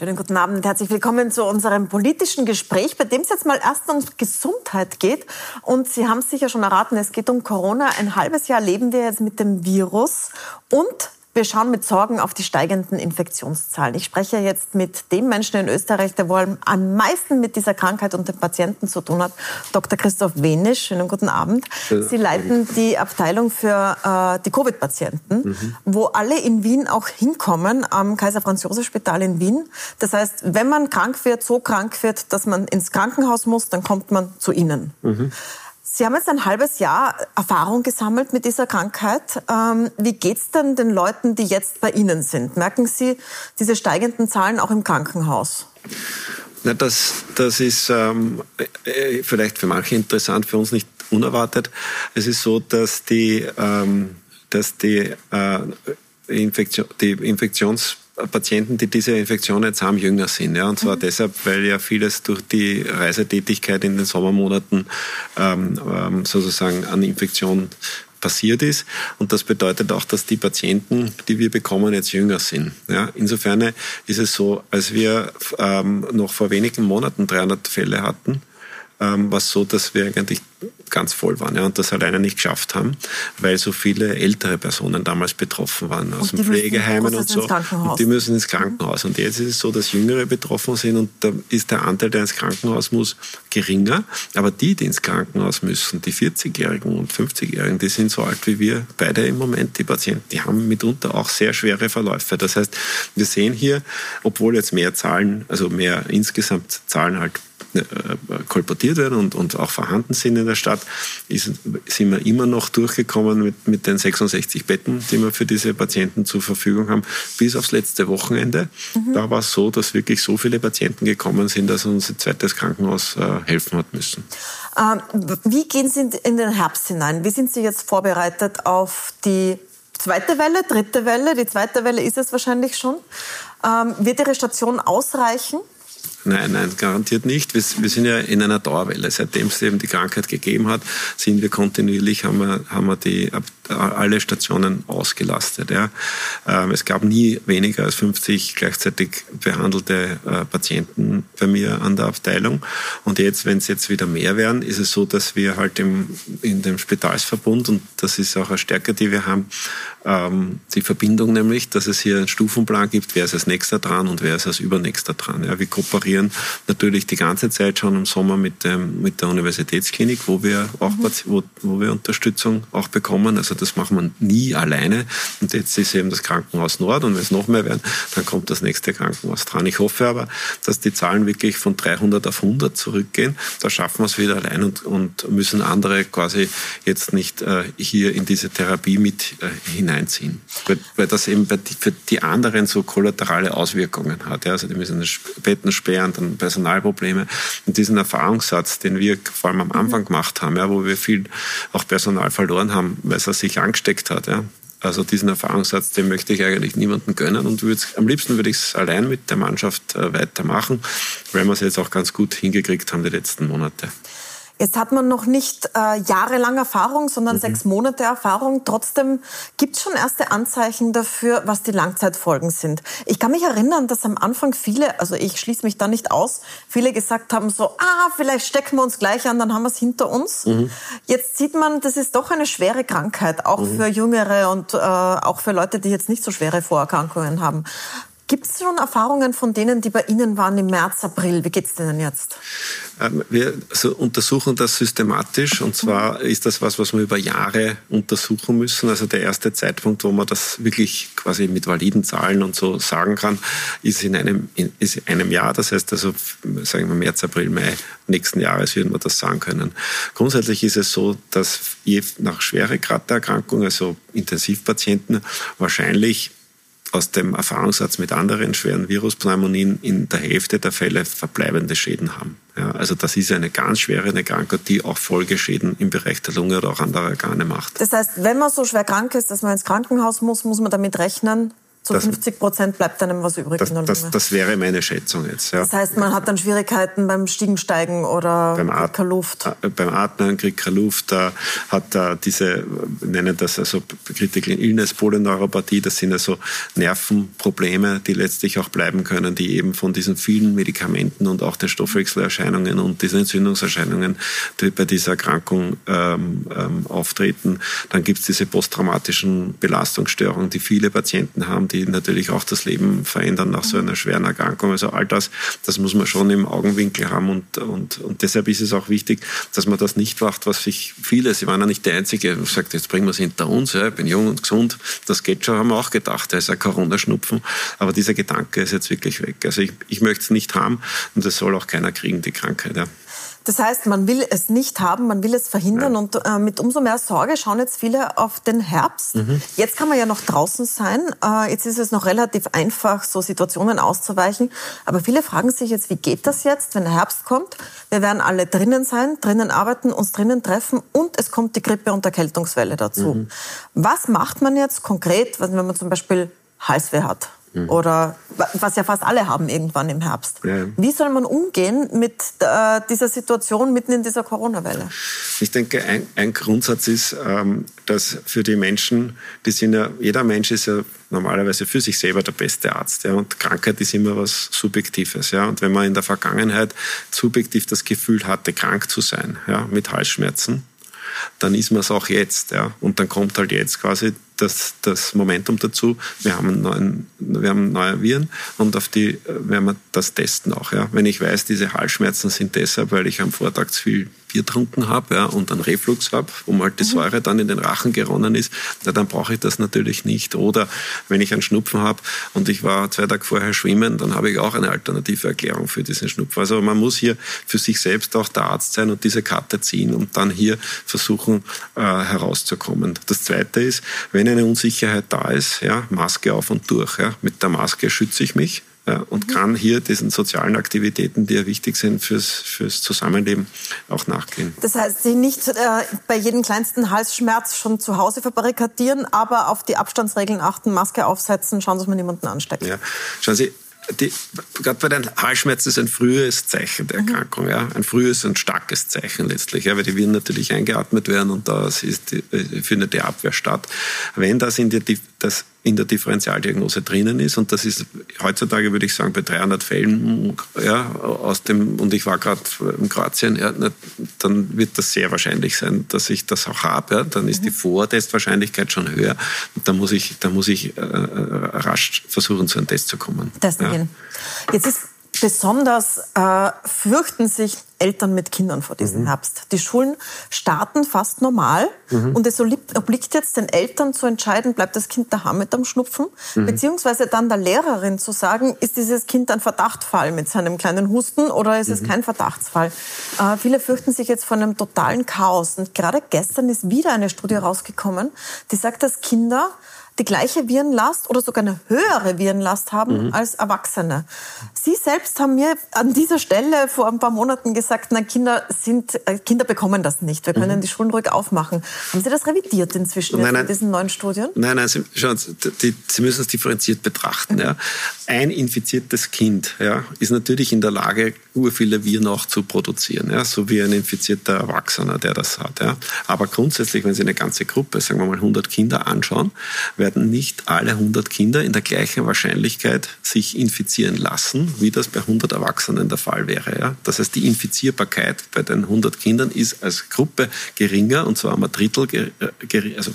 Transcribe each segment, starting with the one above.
Schönen guten Abend, herzlich willkommen zu unserem politischen Gespräch, bei dem es jetzt mal erst um Gesundheit geht. Und Sie haben es sicher schon erraten, es geht um Corona. Ein halbes Jahr leben wir jetzt mit dem Virus und wir schauen mit Sorgen auf die steigenden Infektionszahlen. Ich spreche jetzt mit dem Menschen in Österreich, der wohl am meisten mit dieser Krankheit und den Patienten zu tun hat, Dr. Christoph Wenisch. Schönen guten Abend. Sie leiten die Abteilung für äh, die Covid-Patienten, mhm. wo alle in Wien auch hinkommen, am Kaiser-Franz-Josef-Spital in Wien. Das heißt, wenn man krank wird, so krank wird, dass man ins Krankenhaus muss, dann kommt man zu Ihnen. Mhm. Sie haben jetzt ein halbes Jahr Erfahrung gesammelt mit dieser Krankheit. Ähm, wie geht es denn den Leuten, die jetzt bei Ihnen sind? Merken Sie diese steigenden Zahlen auch im Krankenhaus? Na, das, das ist ähm, äh, vielleicht für manche interessant, für uns nicht unerwartet. Es ist so, dass die, ähm, dass die, äh, Infektion, die Infektions Patienten, die diese Infektion jetzt haben, jünger sind. Ja, und zwar mhm. deshalb, weil ja vieles durch die Reisetätigkeit in den Sommermonaten ähm, ähm, sozusagen an Infektion passiert ist. Und das bedeutet auch, dass die Patienten, die wir bekommen, jetzt jünger sind. Ja, insofern ist es so, als wir ähm, noch vor wenigen Monaten 300 Fälle hatten, ähm, war es so, dass wir eigentlich ganz voll waren ja, und das alleine nicht geschafft haben, weil so viele ältere Personen damals betroffen waren aus den Pflegeheimen und so. Und die müssen ins Krankenhaus. Und jetzt ist es so, dass Jüngere betroffen sind und da ist der Anteil, der ins Krankenhaus muss, geringer. Aber die, die ins Krankenhaus müssen, die 40-Jährigen und 50-Jährigen, die sind so alt wie wir beide im Moment, die Patienten, die haben mitunter auch sehr schwere Verläufe. Das heißt, wir sehen hier, obwohl jetzt mehr Zahlen, also mehr insgesamt Zahlen halt kolportiert werden und, und auch vorhanden sind in der Stadt, ist, sind wir immer noch durchgekommen mit, mit den 66 Betten, die wir für diese Patienten zur Verfügung haben, bis aufs letzte Wochenende. Mhm. Da war es so, dass wirklich so viele Patienten gekommen sind, dass uns ein zweites Krankenhaus äh, helfen hat müssen. Ähm, wie gehen Sie in den Herbst hinein? Wie sind Sie jetzt vorbereitet auf die zweite Welle, dritte Welle? Die zweite Welle ist es wahrscheinlich schon. Ähm, wird Ihre Station ausreichen? Nein, nein, garantiert nicht. Wir, wir, sind ja in einer Dauerwelle. Seitdem es eben die Krankheit gegeben hat, sind wir kontinuierlich, haben wir, haben wir die, alle Stationen ausgelastet. Ja. Ähm, es gab nie weniger als 50 gleichzeitig behandelte äh, Patienten bei mir an der Abteilung. Und jetzt, wenn es jetzt wieder mehr werden, ist es so, dass wir halt im, in dem Spitalsverbund, und das ist auch eine Stärke, die wir haben, ähm, die Verbindung nämlich, dass es hier einen Stufenplan gibt, wer ist als nächster dran und wer ist als übernächster dran. Ja, wir kooperieren natürlich die ganze Zeit schon im Sommer mit, dem, mit der Universitätsklinik, wo wir auch mhm. wo, wo wir Unterstützung auch bekommen. Also das machen wir nie alleine. Und jetzt ist eben das Krankenhaus Nord und wenn es noch mehr werden, dann kommt das nächste Krankenhaus dran. Ich hoffe aber, dass die Zahlen wirklich von 300 auf 100 zurückgehen. Da schaffen wir es wieder allein und, und müssen andere quasi jetzt nicht äh, hier in diese Therapie mit äh, hineinziehen. Weil, weil das eben die, für die anderen so kollaterale Auswirkungen hat. Ja. Also die müssen Betten sperren, dann Personalprobleme. Und diesen Erfahrungssatz, den wir vor allem am Anfang gemacht haben, ja, wo wir viel auch Personal verloren haben, weil es sich angesteckt hat. Ja. Also diesen Erfahrungssatz, den möchte ich eigentlich niemandem gönnen und würde, am liebsten würde ich es allein mit der Mannschaft äh, weitermachen, weil wir es jetzt auch ganz gut hingekriegt haben die letzten Monate. Jetzt hat man noch nicht äh, jahrelang Erfahrung, sondern mhm. sechs Monate Erfahrung. Trotzdem gibt es schon erste Anzeichen dafür, was die Langzeitfolgen sind. Ich kann mich erinnern, dass am Anfang viele, also ich schließe mich da nicht aus, viele gesagt haben so, ah, vielleicht stecken wir uns gleich an, dann haben wir es hinter uns. Mhm. Jetzt sieht man, das ist doch eine schwere Krankheit, auch mhm. für Jüngere und äh, auch für Leute, die jetzt nicht so schwere Vorerkrankungen haben. Gibt es schon Erfahrungen von denen, die bei Ihnen waren im März, April? Wie geht es denen jetzt? Ähm, wir untersuchen das systematisch und zwar ist das was, was wir über Jahre untersuchen müssen. Also der erste Zeitpunkt, wo man das wirklich quasi mit validen Zahlen und so sagen kann, ist in einem, ist in einem Jahr. Das heißt also, sagen wir März, April, Mai nächsten Jahres würden wir das sagen können. Grundsätzlich ist es so, dass je nach Schweregrad der Erkrankung, also Intensivpatienten, wahrscheinlich aus dem Erfahrungssatz mit anderen schweren Viruspneumonien in der Hälfte der Fälle verbleibende Schäden haben. Ja, also das ist eine ganz schwere Krankheit, die auch Folgeschäden im Bereich der Lunge oder auch anderer Organe macht. Das heißt, wenn man so schwer krank ist, dass man ins Krankenhaus muss, muss man damit rechnen, zu das, 50 Prozent bleibt einem was übrig das, in der Lunge. Das, das wäre meine Schätzung jetzt. Ja. Das heißt, man hat dann Schwierigkeiten beim Stiegensteigen oder beim kriegt keine Luft. Äh, beim Atmen kriegt keine Luft, äh, hat äh, diese, nennen das also Critical Illness, Polyneuropathie, das sind also Nervenprobleme, die letztlich auch bleiben können, die eben von diesen vielen Medikamenten und auch den Stoffwechselerscheinungen und diesen Entzündungserscheinungen, die bei dieser Erkrankung ähm, ähm, auftreten. Dann gibt es diese posttraumatischen Belastungsstörungen, die viele Patienten haben, die natürlich auch das Leben verändern nach so einer schweren Erkrankung. Also all das, das muss man schon im Augenwinkel haben und, und, und deshalb ist es auch wichtig, dass man das nicht macht, was sich viele, sie waren ja nicht der Einzige, sagt, jetzt bringen wir es hinter uns, ja, ich bin jung und gesund, das geht schon, haben wir auch gedacht, da ist ein Corona-Schnupfen, aber dieser Gedanke ist jetzt wirklich weg. Also ich, ich möchte es nicht haben und es soll auch keiner kriegen, die Krankheit. Ja. Das heißt, man will es nicht haben, man will es verhindern Nein. und äh, mit umso mehr Sorge schauen jetzt viele auf den Herbst. Mhm. Jetzt kann man ja noch draußen sein. Äh, jetzt ist es noch relativ einfach, so Situationen auszuweichen. Aber viele fragen sich jetzt, wie geht das jetzt, wenn der Herbst kommt? Wir werden alle drinnen sein, drinnen arbeiten, uns drinnen treffen und es kommt die Grippe- und Erkältungswelle dazu. Mhm. Was macht man jetzt konkret, wenn man zum Beispiel Halsweh hat? Mhm. Oder was ja fast alle haben irgendwann im Herbst. Ja. Wie soll man umgehen mit äh, dieser Situation mitten in dieser Corona-Welle? Ich denke, ein, ein Grundsatz ist, ähm, dass für die Menschen, die sind ja, jeder Mensch ist ja normalerweise für sich selber der beste Arzt. Ja, und Krankheit ist immer was Subjektives. Ja, und wenn man in der Vergangenheit subjektiv das Gefühl hatte, krank zu sein, ja, mit Halsschmerzen, dann ist man es auch jetzt. Ja. Und dann kommt halt jetzt quasi das, das Momentum dazu. Wir haben, neuen, wir haben neue Viren und auf die werden wir das testen auch. Ja. Wenn ich weiß, diese Halsschmerzen sind deshalb, weil ich am Vortag zu viel Bier trunken habe ja, und einen Reflux habe, wo halt die mhm. Säure dann in den Rachen geronnen ist, ja, dann brauche ich das natürlich nicht. Oder wenn ich einen Schnupfen habe und ich war zwei Tage vorher schwimmen, dann habe ich auch eine alternative Erklärung für diesen Schnupfen. Also man muss hier für sich selbst auch der Arzt sein und diese Karte ziehen und dann hier versuchen äh, herauszukommen. Das Zweite ist, wenn eine Unsicherheit da ist, ja, Maske auf und durch. Ja. Mit der Maske schütze ich mich ja, und mhm. kann hier diesen sozialen Aktivitäten, die ja wichtig sind fürs, fürs Zusammenleben, auch nachgehen. Das heißt, Sie nicht äh, bei jedem kleinsten Halsschmerz schon zu Hause verbarrikadieren, aber auf die Abstandsregeln achten, Maske aufsetzen, schauen, dass man niemanden ansteckt. Ja, schauen Sie, gerade bei den Halsschmerzen ist ein frühes Zeichen der mhm. Erkrankung, ja, ein frühes und starkes Zeichen letztlich, ja, weil die Viren natürlich eingeatmet werden und da ist die, äh, findet die Abwehr statt. Wenn das in die, das in der Differentialdiagnose drinnen ist. Und das ist heutzutage, würde ich sagen, bei 300 Fällen, ja, aus dem, und ich war gerade in Kroatien, ja, dann wird das sehr wahrscheinlich sein, dass ich das auch habe. Ja. Dann ist die mhm. Vortestwahrscheinlichkeit schon höher. Und da muss ich, da muss ich äh, äh rasch versuchen, zu einem Test zu kommen. Testen ja. gehen. Jetzt ist besonders äh, fürchten sich Eltern mit Kindern vor diesem mhm. Herbst. Die Schulen starten fast normal mhm. und es obliegt jetzt den Eltern zu entscheiden, bleibt das Kind daheim mit am Schnupfen, mhm. beziehungsweise dann der Lehrerin zu sagen, ist dieses Kind ein Verdachtfall mit seinem kleinen Husten oder ist es mhm. kein Verdachtsfall. Äh, viele fürchten sich jetzt vor einem totalen Chaos und gerade gestern ist wieder eine Studie rausgekommen, die sagt, dass Kinder die gleiche Virenlast oder sogar eine höhere Virenlast haben mhm. als Erwachsene. Sie selbst haben mir an dieser Stelle vor ein paar Monaten gesagt, na, Kinder, sind, äh, Kinder bekommen das nicht. Wir können mhm. die Schulen ruhig aufmachen. Haben Sie das revidiert inzwischen nein, nein, in diesen neuen Studien? Nein, nein, Sie, schauen, die, Sie müssen es differenziert betrachten. Mhm. Ja. Ein infiziertes Kind ja, ist natürlich in der Lage, ur viele Viren auch zu produzieren, ja, so wie ein infizierter Erwachsener, der das hat. Ja. Aber grundsätzlich, wenn Sie eine ganze Gruppe, sagen wir mal 100 Kinder anschauen, werden nicht alle 100 Kinder in der gleichen Wahrscheinlichkeit sich infizieren lassen, wie das bei 100 Erwachsenen der Fall wäre. Ja. Das heißt, die Infizierbarkeit bei den 100 Kindern ist als Gruppe geringer, und zwar um ein Drittel, äh, also,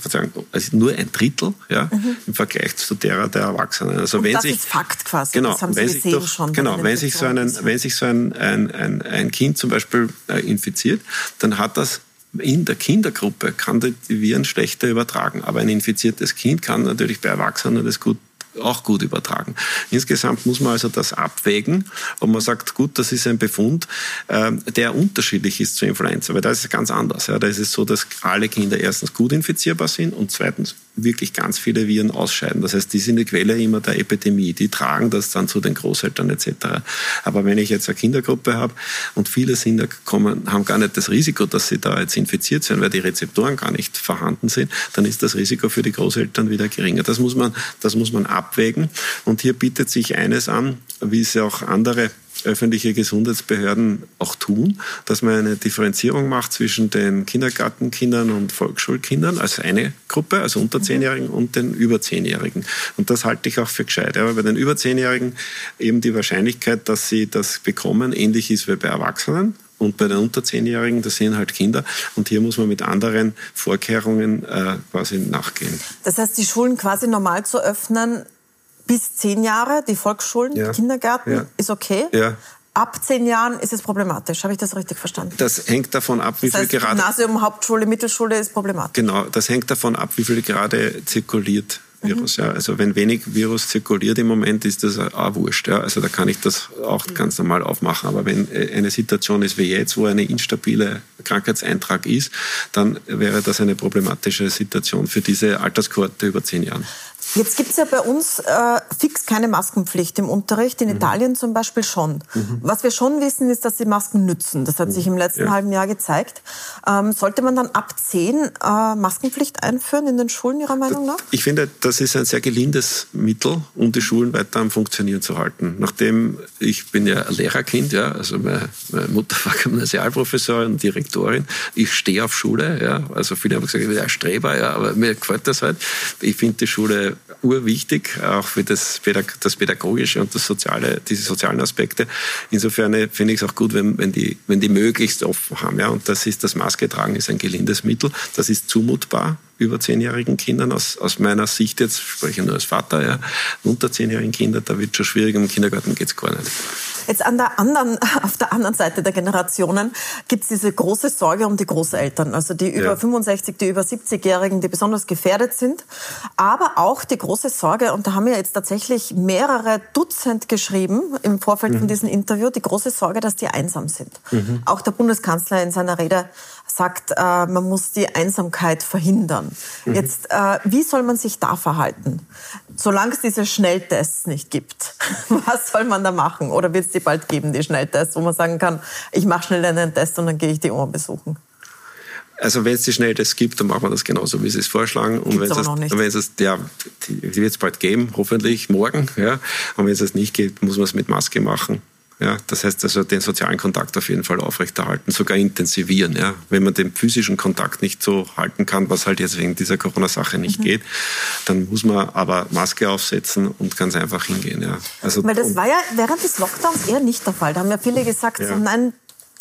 also nur ein Drittel ja, mhm. im Vergleich zu derer der Erwachsenen. Also und wenn das sich, ist Fakt quasi, genau, das haben Sie gesehen durch, schon. Genau, wenn sich so, einen, wenn sich so ein, ein, ein, ein Kind zum Beispiel äh, infiziert, dann hat das in der Kindergruppe kann die Viren schlechter übertragen. Aber ein infiziertes Kind kann natürlich bei Erwachsenen das gut auch gut übertragen. Insgesamt muss man also das abwägen, ob man sagt, gut, das ist ein Befund, äh, der unterschiedlich ist zur Influenza, weil da ist es ganz anders. Da ist es so, dass alle Kinder erstens gut infizierbar sind und zweitens wirklich ganz viele Viren ausscheiden. Das heißt, die sind die Quelle immer der Epidemie. Die tragen das dann zu den Großeltern etc. Aber wenn ich jetzt eine Kindergruppe habe und viele sind, kommen, haben gar nicht das Risiko, dass sie da jetzt infiziert sind, weil die Rezeptoren gar nicht vorhanden sind, dann ist das Risiko für die Großeltern wieder geringer. Das muss man, das muss man ab abwägen. Und hier bietet sich eines an, wie es ja auch andere öffentliche Gesundheitsbehörden auch tun, dass man eine Differenzierung macht zwischen den Kindergartenkindern und Volksschulkindern als eine Gruppe, also unter mhm. Zehnjährigen und den über Zehnjährigen. Und das halte ich auch für gescheit. Aber bei den über Zehnjährigen eben die Wahrscheinlichkeit, dass sie das bekommen, ähnlich ist wie bei Erwachsenen. Und bei den unter Zehnjährigen, das sind halt Kinder. Und hier muss man mit anderen Vorkehrungen äh, quasi nachgehen. Das heißt, die Schulen quasi normal zu öffnen, bis zehn Jahre, die Volksschulen, ja. Kindergärten, ja. ist okay. Ja. Ab zehn Jahren ist es problematisch. Habe ich das richtig verstanden? Das hängt davon ab, wie das heißt, viel gerade. Gymnasium, Hauptschule, Mittelschule ist problematisch. Genau, das hängt davon ab, wie viel gerade zirkuliert. Virus. Mhm. Ja. Also wenn wenig Virus zirkuliert im Moment, ist das auch wurscht. Ja. Also da kann ich das auch ganz normal aufmachen. Aber wenn äh, eine Situation ist wie jetzt, wo eine instabile Krankheitseintrag ist, dann wäre das eine problematische Situation für diese Alterskohorte über zehn Jahren. Jetzt gibt es ja bei uns äh, fix keine Maskenpflicht im Unterricht, in mhm. Italien zum Beispiel schon. Mhm. Was wir schon wissen, ist, dass die Masken nützen. Das hat mhm. sich im letzten ja. halben Jahr gezeigt. Ähm, sollte man dann ab 10 äh, Maskenpflicht einführen in den Schulen, Ihrer Meinung nach? Ich finde, das ist ein sehr gelindes Mittel, um die Schulen weiter am Funktionieren zu halten. Nachdem ich bin ja ein Lehrerkind, ja, also meine, meine Mutter war Gymnasialprofessorin und Direktorin. Ich stehe auf Schule, ja. Also viele haben gesagt, ich bin ein Streber, ja, aber mir gefällt das halt. Ich finde die Schule urwichtig, auch für das, das Pädagogische und das Soziale, diese sozialen Aspekte. Insofern äh, finde ich es auch gut, wenn, wenn, die, wenn die möglichst offen haben. Ja? Und das ist, das Maske tragen ist ein gelindes Mittel. Das ist zumutbar über zehnjährigen Kindern. Aus, aus meiner Sicht jetzt, spreche ich nur als Vater, ja, unter zehnjährigen Kindern, da wird schon schwierig, im Kindergarten geht es gar nicht. Jetzt an der anderen, auf der anderen Seite der Generationen gibt es diese große Sorge um die Großeltern, also die über ja. 65, die über 70-Jährigen, die besonders gefährdet sind, aber auch die große Sorge, und da haben wir jetzt tatsächlich mehrere Dutzend geschrieben im Vorfeld mhm. von diesem Interview, die große Sorge, dass die einsam sind. Mhm. Auch der Bundeskanzler in seiner Rede sagt, äh, man muss die Einsamkeit verhindern. Mhm. Jetzt, äh, wie soll man sich da verhalten? Solange es diese Schnelltests nicht gibt, was soll man da machen? Oder wird es die bald geben, die Schnelltests, wo man sagen kann, ich mache schnell einen Test und dann gehe ich die Oma besuchen? Also wenn es die Schnelltests gibt, dann machen wir das genauso, wie Sie es vorschlagen. Und wenn es, wenn es ja, die wird es bald geben, hoffentlich morgen. Ja. Und wenn es nicht gibt, muss man es mit Maske machen. Ja, das heißt also den sozialen Kontakt auf jeden Fall aufrechterhalten, sogar intensivieren. Ja. Wenn man den physischen Kontakt nicht so halten kann, was halt jetzt wegen dieser Corona-Sache nicht mhm. geht, dann muss man aber Maske aufsetzen und ganz einfach hingehen. Ja. Also, Weil das war ja während des Lockdowns eher nicht der Fall. Da haben ja viele gesagt, ja. nein,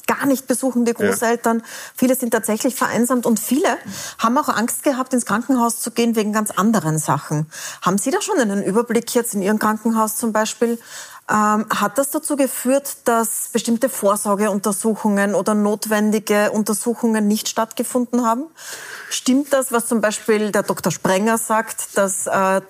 gar nicht besuchen die Großeltern. Ja. Viele sind tatsächlich vereinsamt und viele haben auch Angst gehabt, ins Krankenhaus zu gehen wegen ganz anderen Sachen. Haben Sie da schon einen Überblick jetzt in Ihrem Krankenhaus zum Beispiel? Ähm, hat das dazu geführt, dass bestimmte Vorsorgeuntersuchungen oder notwendige Untersuchungen nicht stattgefunden haben? Stimmt das, was zum Beispiel der Dr. Sprenger sagt, dass äh,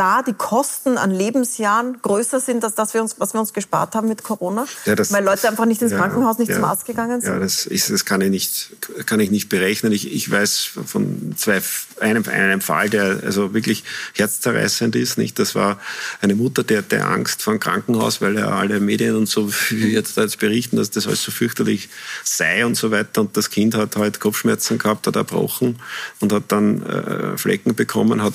da die Kosten an Lebensjahren größer sind als das, was wir uns gespart haben mit Corona? Ja, das, Weil Leute einfach nicht ins ja, Krankenhaus, nicht ja, zum Arzt gegangen sind? Ja, das, ist, das kann, ich nicht, kann ich nicht berechnen. Ich, ich weiß von zwei, einem, einem Fall, der also wirklich herzzerreißend ist. Nicht? Das war eine Mutter, die hatte Angst vor dem Krankenhaus, weil ja alle Medien und so jetzt, jetzt berichten, dass das alles so fürchterlich sei und so weiter. Und das Kind hat halt Kopfschmerzen gehabt, hat erbrochen und hat dann äh, Flecken bekommen, hat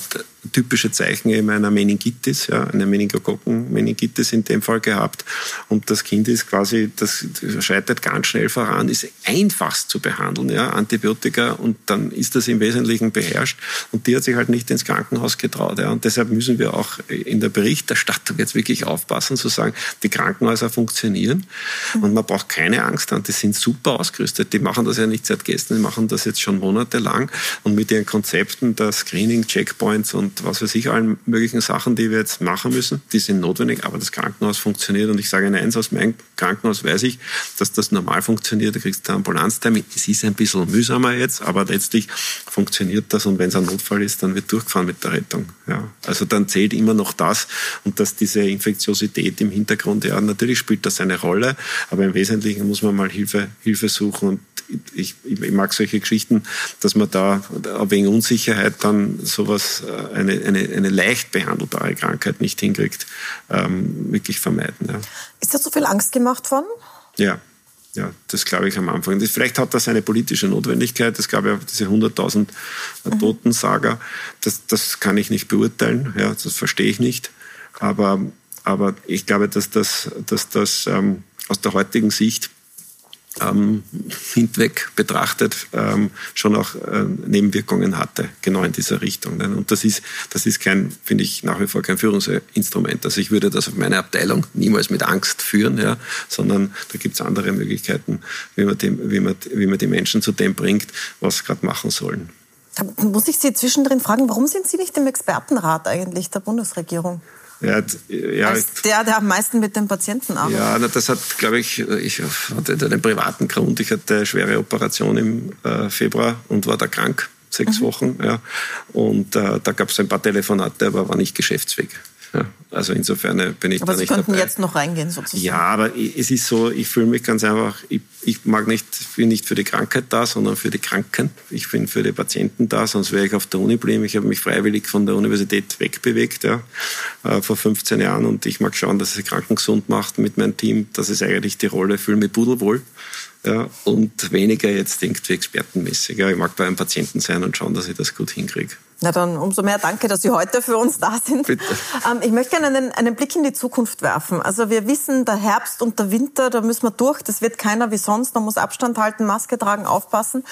typische Zeichen eben einer Meningitis, ja, eine Meningokokken-Meningitis in dem Fall gehabt. Und das Kind ist quasi, das schreitet ganz schnell voran, ist einfachst zu behandeln, ja, Antibiotika, und dann ist das im Wesentlichen beherrscht. Und die hat sich halt nicht ins Krankenhaus getraut. Ja. Und deshalb müssen wir auch in der Berichterstattung jetzt wirklich aufpassen, zu sagen, die Krankenhäuser funktionieren. Und man braucht keine Angst haben, die sind super ausgerüstet. Die machen das ja nicht seit gestern, die machen das jetzt schon monatelang. Und mit ihren Konzepten der Screening, Checkpoints und was weiß ich, allen möglichen Sachen, die wir jetzt machen müssen, die sind notwendig, aber das Krankenhaus funktioniert. Und ich sage Ihnen eins, aus meinem Krankenhaus weiß ich, dass das normal funktioniert. Da kriegst du einen Ambulanztermin. Es ist ein bisschen mühsamer jetzt, aber letztlich funktioniert das. Und wenn es ein Notfall ist, dann wird durchgefahren mit der Rettung. Ja. Also dann zählt immer noch das. Und dass diese Infektiosität im Hintergrund, ja, natürlich spielt das eine Rolle, aber im Wesentlichen muss man mal Hilfe, Hilfe suchen. Und ich, ich mag solche Geschichten, dass man da wegen Unsicherheit dann sowas, äh, eine, eine, eine leicht behandelbare Krankheit nicht hinkriegt, ähm, wirklich vermeiden. Ja. Ist da so viel Angst gemacht worden? Ja. Ja, das glaube ich am Anfang. Das, vielleicht hat das eine politische Notwendigkeit. Es gab ja diese 100.000 mhm. Toten-Saga. Das, das kann ich nicht beurteilen. Ja, das verstehe ich nicht. Aber, aber ich glaube, dass das, dass das ähm, aus der heutigen Sicht ähm, hinweg betrachtet ähm, schon auch äh, Nebenwirkungen hatte, genau in dieser Richtung. Und das ist, das ist kein, finde ich, nach wie vor kein Führungsinstrument. Also ich würde das auf meine Abteilung niemals mit Angst führen, ja, sondern da gibt es andere Möglichkeiten, wie man, die, wie, man, wie man die Menschen zu dem bringt, was sie gerade machen sollen. Muss ich Sie zwischendrin fragen, warum sind Sie nicht im Expertenrat eigentlich der Bundesregierung? Ja, ja, Als der, der am meisten mit den Patienten arbeitet. Ja, das hat, glaube ich, ich hatte einen privaten Grund. Ich hatte eine schwere Operation im äh, Februar und war da krank, sechs mhm. Wochen. Ja. Und äh, da gab es ein paar Telefonate, aber war nicht geschäftsfähig. Ja, also insofern bin ich aber da Sie nicht könnten dabei. jetzt noch reingehen sozusagen. Ja, aber es ist so, ich fühle mich ganz einfach, ich, ich mag nicht, bin nicht für die Krankheit da, sondern für die Kranken. Ich bin für die Patienten da, sonst wäre ich auf der Uni geblieben. Ich habe mich freiwillig von der Universität wegbewegt ja, äh, vor 15 Jahren und ich mag schauen, dass es Kranken gesund macht mit meinem Team. Das ist eigentlich die Rolle, fühle mich pudelwohl. Ja, und weniger jetzt irgendwie expertenmäßig. Ja, ich mag bei einem Patienten sein und schauen, dass ich das gut hinkriege. Na dann umso mehr danke, dass Sie heute für uns da sind. Bitte. Ähm, ich möchte gerne einen, einen, Blick in die Zukunft werfen. Also wir wissen, der Herbst und der Winter, da müssen wir durch. Das wird keiner wie sonst. Man muss Abstand halten, Maske tragen, aufpassen.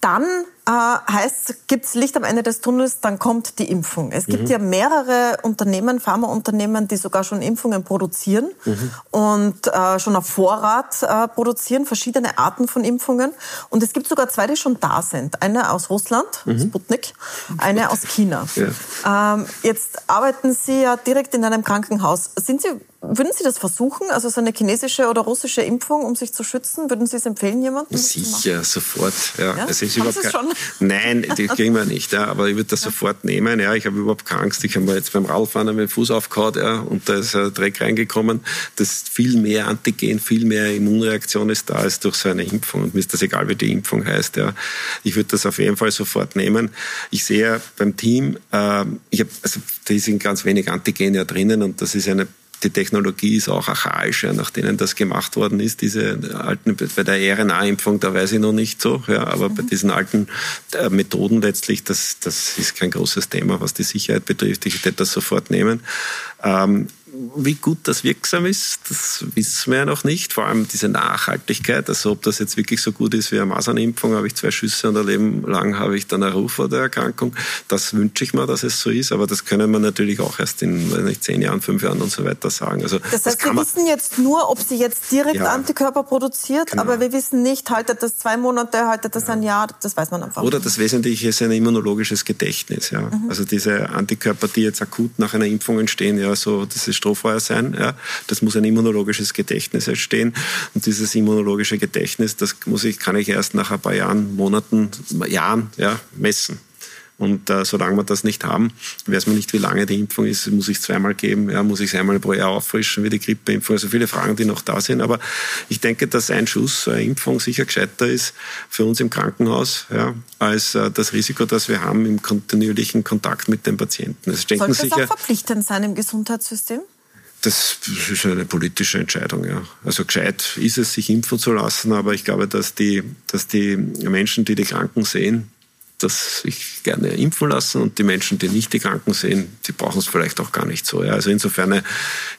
Dann äh, heißt, gibt es Licht am Ende des Tunnels, dann kommt die Impfung. Es gibt mhm. ja mehrere Unternehmen, Pharmaunternehmen, die sogar schon Impfungen produzieren mhm. und äh, schon auf Vorrat äh, produzieren, verschiedene Arten von Impfungen. Und es gibt sogar zwei, die schon da sind. Eine aus Russland, mhm. Sputnik, eine aus China. Ja. Ähm, jetzt arbeiten Sie ja direkt in einem Krankenhaus. Sind Sie würden Sie das versuchen, also so eine chinesische oder russische Impfung, um sich zu schützen? Würden Sie es empfehlen, jemandem? Sicher, sofort. Ja. ja? Es ist überhaupt schon? Nein, die kriegen wir nicht. Ja. Aber ich würde das ja. sofort nehmen. Ja, ich habe überhaupt keine Angst. Ich habe mir jetzt beim Radfahren meinen Fuß aufgehauen ja, und da ist ein Dreck reingekommen. Das ist viel mehr Antigen, viel mehr Immunreaktion ist da als durch so eine Impfung. Und mir ist das egal, wie die Impfung heißt. Ja. Ich würde das auf jeden Fall sofort nehmen. Ich sehe beim Team, äh, ich hab, also, da sind ganz wenig Antigen ja drinnen und das ist eine die Technologie ist auch archaischer, nach denen das gemacht worden ist. Diese alten, bei der RNA-Impfung, da weiß ich noch nicht so, ja, aber mhm. bei diesen alten äh, Methoden letztlich, das, das ist kein großes Thema, was die Sicherheit betrifft. Ich werde das sofort nehmen. Ähm, wie gut das wirksam ist, das wissen wir ja noch nicht. Vor allem diese Nachhaltigkeit, also ob das jetzt wirklich so gut ist wie eine Masernimpfung, habe ich zwei Schüsse und ein Leben lang habe ich dann eine Ruf vor der Erkrankung. Das wünsche ich mir, dass es so ist, aber das können wir natürlich auch erst in nicht, zehn Jahren, fünf Jahren und so weiter sagen. Also, das heißt, das wir wissen jetzt nur, ob sie jetzt direkt ja, Antikörper produziert, genau. aber wir wissen nicht, haltet das zwei Monate, haltet das ja. ein Jahr, das weiß man einfach Oder das Wesentliche ist ein immunologisches Gedächtnis. Ja. Mhm. Also diese Antikörper, die jetzt akut nach einer Impfung entstehen, ja, so das ist Strohfeuer sein. Ja. Das muss ein immunologisches Gedächtnis entstehen. Und dieses immunologische Gedächtnis, das muss ich, kann ich erst nach ein paar Jahren, Monaten, Jahren ja, messen. Und äh, solange wir das nicht haben, weiß man nicht, wie lange die Impfung ist. Muss ich zweimal geben? Ja, muss ich es einmal pro Jahr auffrischen wie die Grippeimpfung? Also viele Fragen, die noch da sind. Aber ich denke, dass ein Schuss, eine Impfung sicher gescheiter ist für uns im Krankenhaus, ja, als äh, das Risiko, das wir haben im kontinuierlichen Kontakt mit den Patienten. Es Sollte das sicher, auch verpflichtend sein im Gesundheitssystem? Das ist eine politische Entscheidung, ja. Also gescheit ist es, sich impfen zu lassen, aber ich glaube, dass die, dass die Menschen, die die Kranken sehen, das sich gerne impfen lassen und die Menschen, die nicht die Kranken sehen, die brauchen es vielleicht auch gar nicht so. Ja. Also insofern,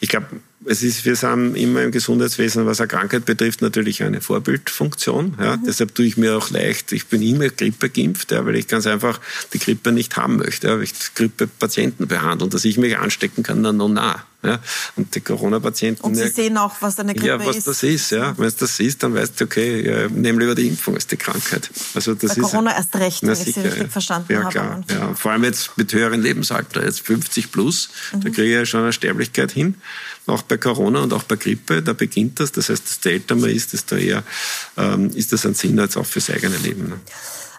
ich glaube, es ist, wir sind immer im Gesundheitswesen, was eine Krankheit betrifft, natürlich eine Vorbildfunktion. Ja. Mhm. Deshalb tue ich mir auch leicht, ich bin immer Grippe geimpft, ja, weil ich ganz einfach die Grippe nicht haben möchte. Ja. Weil ich Grippe-Patienten behandeln, dass ich mich anstecken kann, dann noch nah. Ja. Und die Corona-Patienten. Und Sie sehen auch, was eine Grippe ist. Ja, was ist. das ist. Ja. Wenn es das ist, dann weißt du, okay, ja, nehmen lieber die Impfung als die Krankheit. Also das Bei ist, Corona erst recht, wenn sicher, ich Sie richtig ja. verstanden ja, habe. Klar, ja. Vor allem jetzt mit höheren Lebensalter, jetzt 50 plus, mhm. da kriege ich ja schon eine Sterblichkeit hin auch bei Corona und auch bei Grippe, da beginnt das. Das heißt, desto älter man ist, desto eher ähm, ist das ein Sinn jetzt auch fürs eigene Leben. Ne?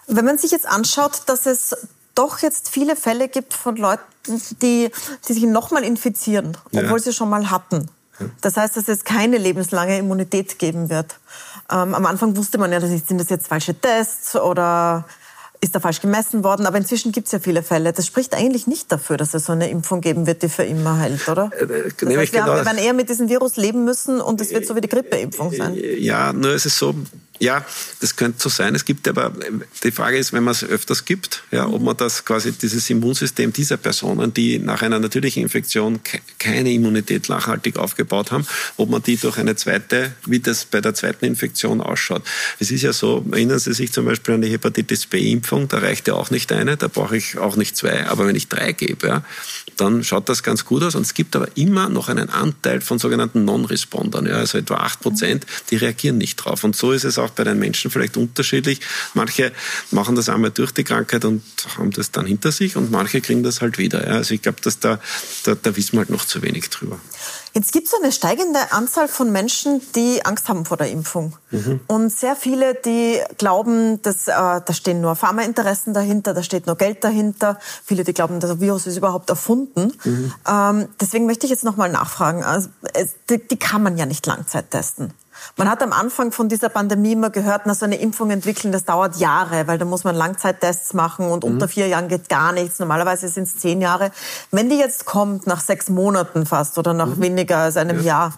Wenn man sich jetzt anschaut, dass es doch jetzt viele Fälle gibt von Leuten, die, die sich nochmal infizieren, obwohl ja. sie schon mal hatten. Das heißt, dass es keine lebenslange Immunität geben wird. Ähm, am Anfang wusste man ja, sind das jetzt falsche Tests oder ist da falsch gemessen worden. Aber inzwischen gibt es ja viele Fälle. Das spricht eigentlich nicht dafür, dass es so eine Impfung geben wird, die für immer heilt, oder? Äh, äh das heißt, wir, genau. haben, wir werden eher mit diesem Virus leben müssen und es wird so wie die Grippeimpfung sein. Ja, nur ist es so, Ja, das könnte so sein. Es gibt aber, die Frage ist, wenn man es öfters gibt, ja, ob man das quasi, dieses Immunsystem dieser Personen, die nach einer natürlichen Infektion keine Immunität nachhaltig aufgebaut haben, ob man die durch eine zweite, wie das bei der zweiten Infektion ausschaut. Es ist ja so, erinnern Sie sich zum Beispiel an die Hepatitis B-Impfung, da reicht ja auch nicht eine, da brauche ich auch nicht zwei, aber wenn ich drei gebe, ja, dann schaut das ganz gut aus. Und es gibt aber immer noch einen Anteil von sogenannten Non-Respondern, ja, also etwa acht Prozent, die reagieren nicht drauf. Und so ist es auch auch bei den Menschen vielleicht unterschiedlich. Manche machen das einmal durch die Krankheit und haben das dann hinter sich und manche kriegen das halt wieder. Ja. Also ich glaube, dass da, da, da wissen wir halt noch zu wenig drüber. Jetzt gibt es eine steigende Anzahl von Menschen, die Angst haben vor der Impfung. Mhm. Und sehr viele, die glauben, dass äh, da stehen nur Pharmainteressen dahinter, da steht nur Geld dahinter. Viele, die glauben, das Virus ist überhaupt erfunden. Mhm. Ähm, deswegen möchte ich jetzt nochmal nachfragen. Also, die, die kann man ja nicht Langzeit testen. Man hat am Anfang von dieser Pandemie immer gehört, na, so eine Impfung entwickeln, das dauert Jahre, weil da muss man Langzeittests machen und mhm. unter vier Jahren geht gar nichts. Normalerweise sind es zehn Jahre. Wenn die jetzt kommt, nach sechs Monaten fast oder nach mhm. weniger als einem ja. Jahr,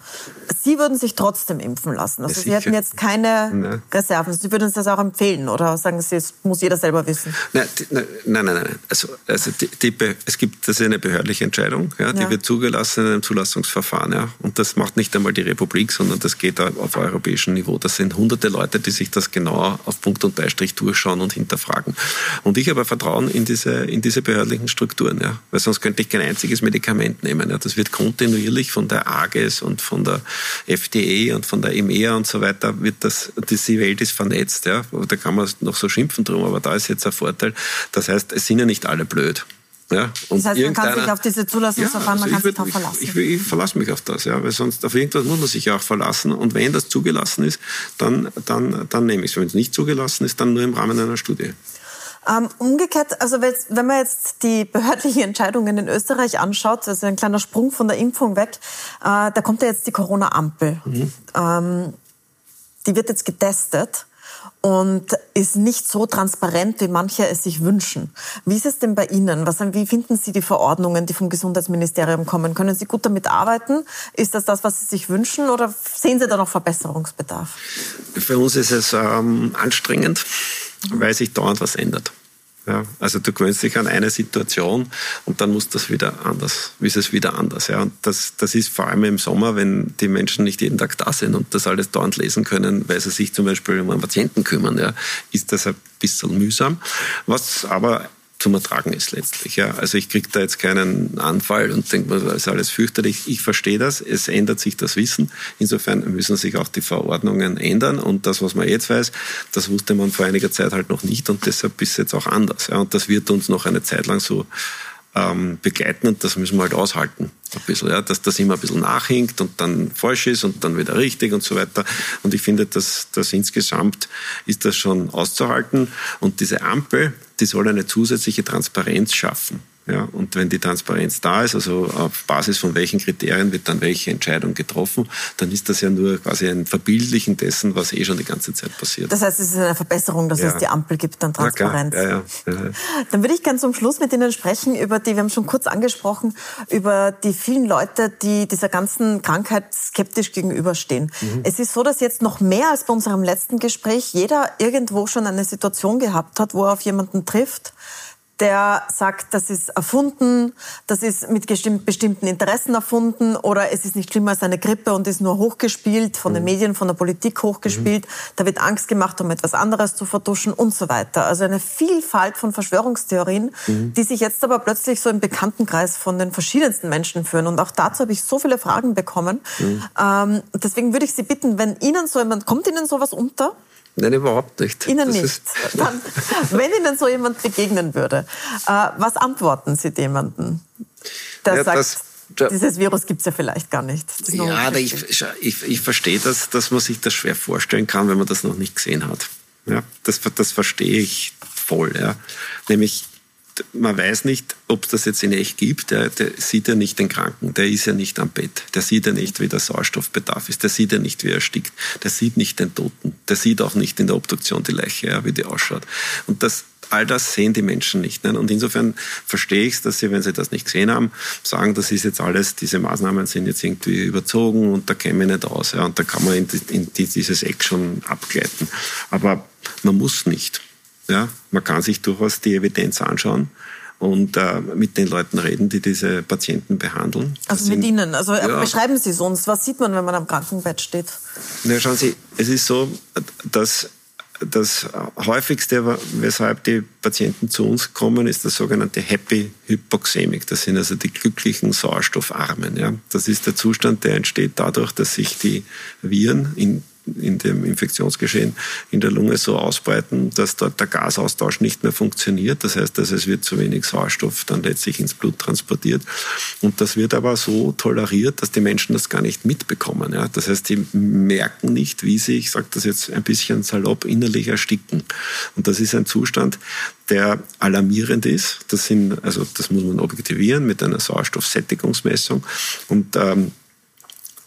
Sie würden sich trotzdem impfen lassen. Also ja, Sie hätten jetzt keine nein. Reserven. Sie würden uns das auch empfehlen oder sagen Sie, es muss jeder selber wissen? Nein, nein, nein. nein. Also, also die, die, es gibt, das ist eine behördliche Entscheidung, ja, die wird zugelassen in einem Zulassungsverfahren. Und das macht nicht einmal die Republik, sondern das geht auf europäischem Niveau. Das sind hunderte Leute, die sich das genau auf Punkt und Beistrich durchschauen und hinterfragen. Und ich habe Vertrauen in diese, in diese behördlichen Strukturen, ja. weil sonst könnte ich kein einziges Medikament nehmen. Ja. Das wird kontinuierlich von der AGES und von der FDA und von der EMEA und so weiter wird das, die Welt ist vernetzt. Ja. Da kann man noch so schimpfen drum, aber da ist jetzt ein Vorteil. Das heißt, es sind ja nicht alle blöd. Ja, das heißt, man kann sich auf diese Zulassungsverfahren, ja, also man kann sich darauf verlassen. Ich, ich, ich, verlasse mich auf das, ja, weil sonst auf irgendwas muss man sich ja auch verlassen. Und wenn das zugelassen ist, dann, dann, dann nehme ich es. Wenn es nicht zugelassen ist, dann nur im Rahmen einer Studie. Ähm, umgekehrt, also wenn man jetzt die behördlichen Entscheidungen in Österreich anschaut, also ein kleiner Sprung von der Impfung weg, äh, da kommt ja jetzt die Corona-Ampel. Mhm. Ähm, die wird jetzt getestet und ist nicht so transparent, wie manche es sich wünschen. Wie ist es denn bei Ihnen? Was, wie finden Sie die Verordnungen, die vom Gesundheitsministerium kommen? Können Sie gut damit arbeiten? Ist das das, was Sie sich wünschen oder sehen Sie da noch Verbesserungsbedarf? Für uns ist es ähm, anstrengend, weil sich dauernd was ändert. Ja, also du gewöhnst dich an eine Situation und dann muss das wieder anders, ist es wieder anders. Ja, und das, das ist vor allem im Sommer, wenn die Menschen nicht jeden Tag da sind und das alles dauernd lesen können, weil sie sich zum Beispiel um einen Patienten kümmern, ja, ist das ein bisschen mühsam. Was aber zum Ertragen ist letztlich. Ja. Also ich kriege da jetzt keinen Anfall und denke mir, das ist alles fürchterlich. Ich verstehe das, es ändert sich das Wissen. Insofern müssen sich auch die Verordnungen ändern und das, was man jetzt weiß, das wusste man vor einiger Zeit halt noch nicht und deshalb ist es jetzt auch anders. Ja. Und das wird uns noch eine Zeit lang so ähm, begleiten und das müssen wir halt aushalten. Ein bisschen, ja, dass das immer ein bisschen nachhinkt und dann falsch ist und dann wieder richtig und so weiter. Und ich finde, dass, dass insgesamt ist das schon auszuhalten. Und diese Ampel, die soll eine zusätzliche Transparenz schaffen. Ja, und wenn die Transparenz da ist, also auf Basis von welchen Kriterien wird dann welche Entscheidung getroffen, dann ist das ja nur quasi ein Verbildlichen dessen, was eh schon die ganze Zeit passiert. Das heißt, es ist eine Verbesserung, dass ja. es die Ampel gibt, dann Transparenz. Ja, ja, dann würde ich gerne zum Schluss mit Ihnen sprechen über die, wir haben schon kurz angesprochen, über die vielen Leute, die dieser ganzen Krankheit skeptisch gegenüberstehen. Mhm. Es ist so, dass jetzt noch mehr als bei unserem letzten Gespräch jeder irgendwo schon eine Situation gehabt hat, wo er auf jemanden trifft, der sagt, das ist erfunden, das ist mit bestimmten Interessen erfunden oder es ist nicht schlimmer als eine Grippe und ist nur hochgespielt, von den mhm. Medien, von der Politik hochgespielt. Mhm. Da wird Angst gemacht, um etwas anderes zu vertuschen und so weiter. Also eine Vielfalt von Verschwörungstheorien, mhm. die sich jetzt aber plötzlich so im Bekanntenkreis von den verschiedensten Menschen führen. Und auch dazu habe ich so viele Fragen bekommen. Mhm. Ähm, deswegen würde ich Sie bitten, wenn Ihnen so jemand, kommt Ihnen sowas unter? Nein, überhaupt nicht. Ihnen das nicht. Dann, wenn Ihnen so jemand begegnen würde, äh, was antworten Sie jemandem, der ja, sagt, das, dieses Virus gibt es ja vielleicht gar nicht? Ja, ich, ich, ich verstehe, dass, dass man sich das schwer vorstellen kann, wenn man das noch nicht gesehen hat. Ja, das, das verstehe ich voll. Ja. Nämlich, man weiß nicht, ob es das jetzt in echt gibt. Der, der, sieht ja nicht den Kranken, der ist ja nicht am Bett, der sieht ja nicht, wie der Sauerstoffbedarf ist, der sieht ja nicht, wie er erstickt, der sieht nicht den Toten, der sieht auch nicht in der Obduktion die Leiche, ja, wie die ausschaut. Und das all das sehen die Menschen nicht. Ne? Und insofern verstehe ich es, dass sie, wenn sie das nicht gesehen haben, sagen, das ist jetzt alles, diese Maßnahmen sind jetzt irgendwie überzogen und da käme ich nicht aus. Ja? Und da kann man in, in dieses Eck schon abgleiten. Aber man muss nicht. Ja? Man kann sich durchaus die Evidenz anschauen und äh, mit den Leuten reden, die diese Patienten behandeln. Also mit Ihnen. Also ja, beschreiben Sie es uns. Was sieht man, wenn man am Krankenbett steht? Na, schauen Sie, es ist so, dass das häufigste, weshalb die Patienten zu uns kommen, ist das sogenannte Happy Hypoxemic. Das sind also die glücklichen Sauerstoffarmen. Ja. Das ist der Zustand, der entsteht dadurch, dass sich die Viren in in dem Infektionsgeschehen in der Lunge so ausbreiten, dass dort der Gasaustausch nicht mehr funktioniert. Das heißt, dass es wird zu wenig Sauerstoff dann letztlich ins Blut transportiert. Und das wird aber so toleriert, dass die Menschen das gar nicht mitbekommen. Ja? Das heißt, die merken nicht, wie sie, ich sage das jetzt ein bisschen salopp, innerlich ersticken. Und das ist ein Zustand, der alarmierend ist. Das sind, also das muss man objektivieren mit einer Sauerstoffsättigungsmessung. Und ähm,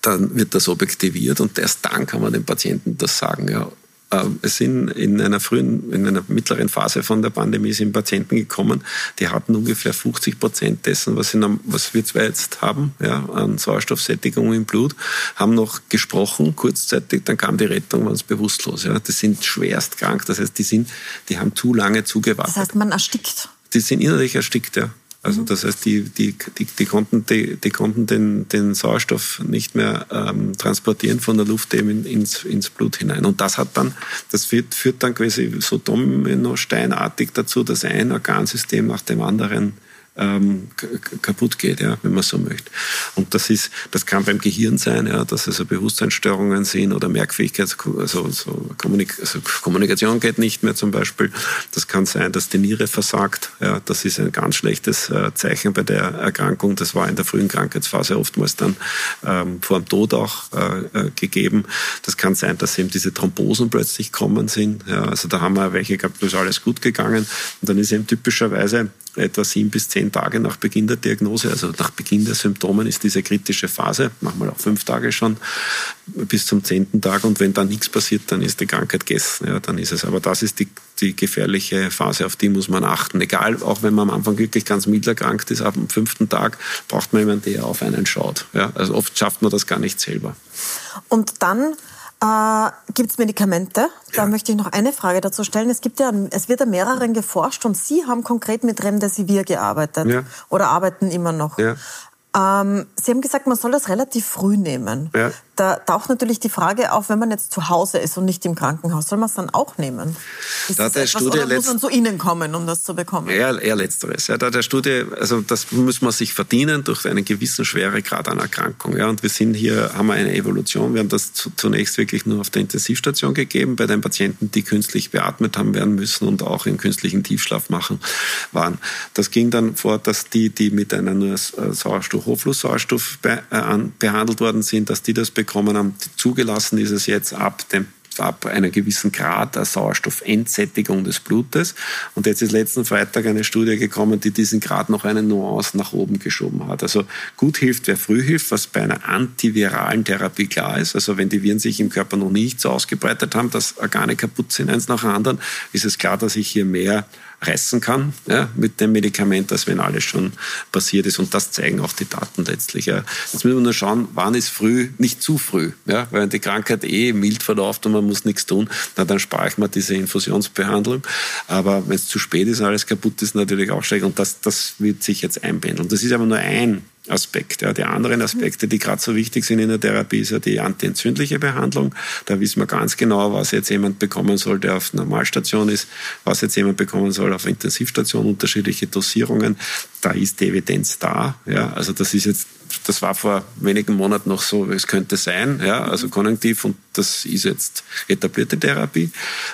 dann wird das objektiviert und erst dann kann man dem Patienten das sagen. Ja. Ähm, es sind in einer frühen, in einer mittleren Phase von der Pandemie sind Patienten gekommen, die hatten ungefähr 50 Prozent dessen, was, in, was wir jetzt haben, ja, an Sauerstoffsättigung im Blut, haben noch gesprochen, kurzzeitig, dann kam die Rettung, waren es bewusstlos. Ja. Die sind schwerst krank, das heißt, die, sind, die haben zu lange zugewartet. Das heißt, man erstickt. Die sind innerlich erstickt, ja. Also mhm. das heißt, die, die, die, die konnten, die, die konnten den, den Sauerstoff nicht mehr ähm, transportieren von der Luft eben ins, ins Blut hinein. Und das hat dann, das führt, führt dann quasi so domino-steinartig dazu, dass ein Organsystem nach dem anderen ähm, kaputt geht, ja, wenn man so möchte. Und das ist, das kann beim Gehirn sein, ja, dass also Bewusstseinsstörungen sind oder Merkfähigkeit, also, so Kommunik also Kommunikation geht nicht mehr zum Beispiel. Das kann sein, dass die Niere versagt. Ja, das ist ein ganz schlechtes äh, Zeichen bei der Erkrankung. Das war in der frühen Krankheitsphase oftmals dann ähm, vor dem Tod auch äh, äh gegeben. Das kann sein, dass eben diese Thrombosen plötzlich kommen sind. Ja, also da haben wir welche gehabt, da ist alles gut gegangen. Und dann ist eben typischerweise etwa sieben bis zehn Tage nach Beginn der Diagnose, also nach Beginn der Symptomen, ist diese kritische Phase, manchmal auch fünf Tage schon, bis zum zehnten Tag. Und wenn da nichts passiert, dann ist die Krankheit gegessen. Ja, dann ist es. Aber das ist die, die gefährliche Phase, auf die muss man achten. Egal, auch wenn man am Anfang wirklich ganz mild erkrankt ist, ab dem fünften Tag braucht man jemanden, der auf einen schaut. Ja, also oft schafft man das gar nicht selber. Und dann äh, gibt es Medikamente? Da ja. möchte ich noch eine Frage dazu stellen. Es, gibt ja, es wird an mehreren geforscht und Sie haben konkret mit Remdesivir gearbeitet ja. oder arbeiten immer noch. Ja. Ähm, Sie haben gesagt, man soll das relativ früh nehmen. Ja. Da taucht natürlich die Frage auf, wenn man jetzt zu Hause ist und nicht im Krankenhaus, soll man es dann auch nehmen? Ist da das etwas, Studie oder muss man zu Ihnen kommen, um das zu bekommen? Eher, eher letzteres. Ja, da der Studie, also das muss man sich verdienen durch einen gewissen Schweregrad an Erkrankung. Ja, und wir sind hier, haben wir eine Evolution. Wir haben das zunächst wirklich nur auf der Intensivstation gegeben, bei den Patienten, die künstlich beatmet haben werden müssen und auch im künstlichen Tiefschlaf machen waren. Das ging dann vor, dass die, die mit einer nur Sauerstoff, Hochflusssauerstoff behandelt worden sind, dass die das bekommen bekommen haben. Zugelassen ist es jetzt ab dem ab einer gewissen Grad der Sauerstoffentsättigung des Blutes. Und jetzt ist letzten Freitag eine Studie gekommen, die diesen Grad noch eine Nuance nach oben geschoben hat. Also gut hilft, wer früh hilft, was bei einer antiviralen Therapie klar ist. Also wenn die Viren sich im Körper noch nicht so ausgebreitet haben, dass Organe kaputt sind, eins nach dem anderen, ist es klar, dass ich hier mehr reißen kann ja, mit dem Medikament, als wenn alles schon passiert ist. Und das zeigen auch die Daten letztlich. Ja. Jetzt müssen wir nur schauen, wann ist früh, nicht zu früh. Ja, weil die Krankheit eh mild verläuft und man muss nichts tun, na, dann spare ich mir diese Infusionsbehandlung. Aber wenn es zu spät ist und alles kaputt ist, natürlich auch schlecht. Und das, das wird sich jetzt einpendeln. Das ist aber nur ein Aspekt. Ja. Die anderen Aspekte, die gerade so wichtig sind in der Therapie, ist ja die antientzündliche Behandlung. Da wissen wir ganz genau, was jetzt jemand bekommen soll, der auf Normalstation ist, was jetzt jemand bekommen soll auf Intensivstation, unterschiedliche Dosierungen. Da ist die Evidenz da. Ja. Also das ist jetzt das war vor wenigen Monaten noch so, es könnte sein, ja, also konjunktiv und das ist jetzt etablierte Therapie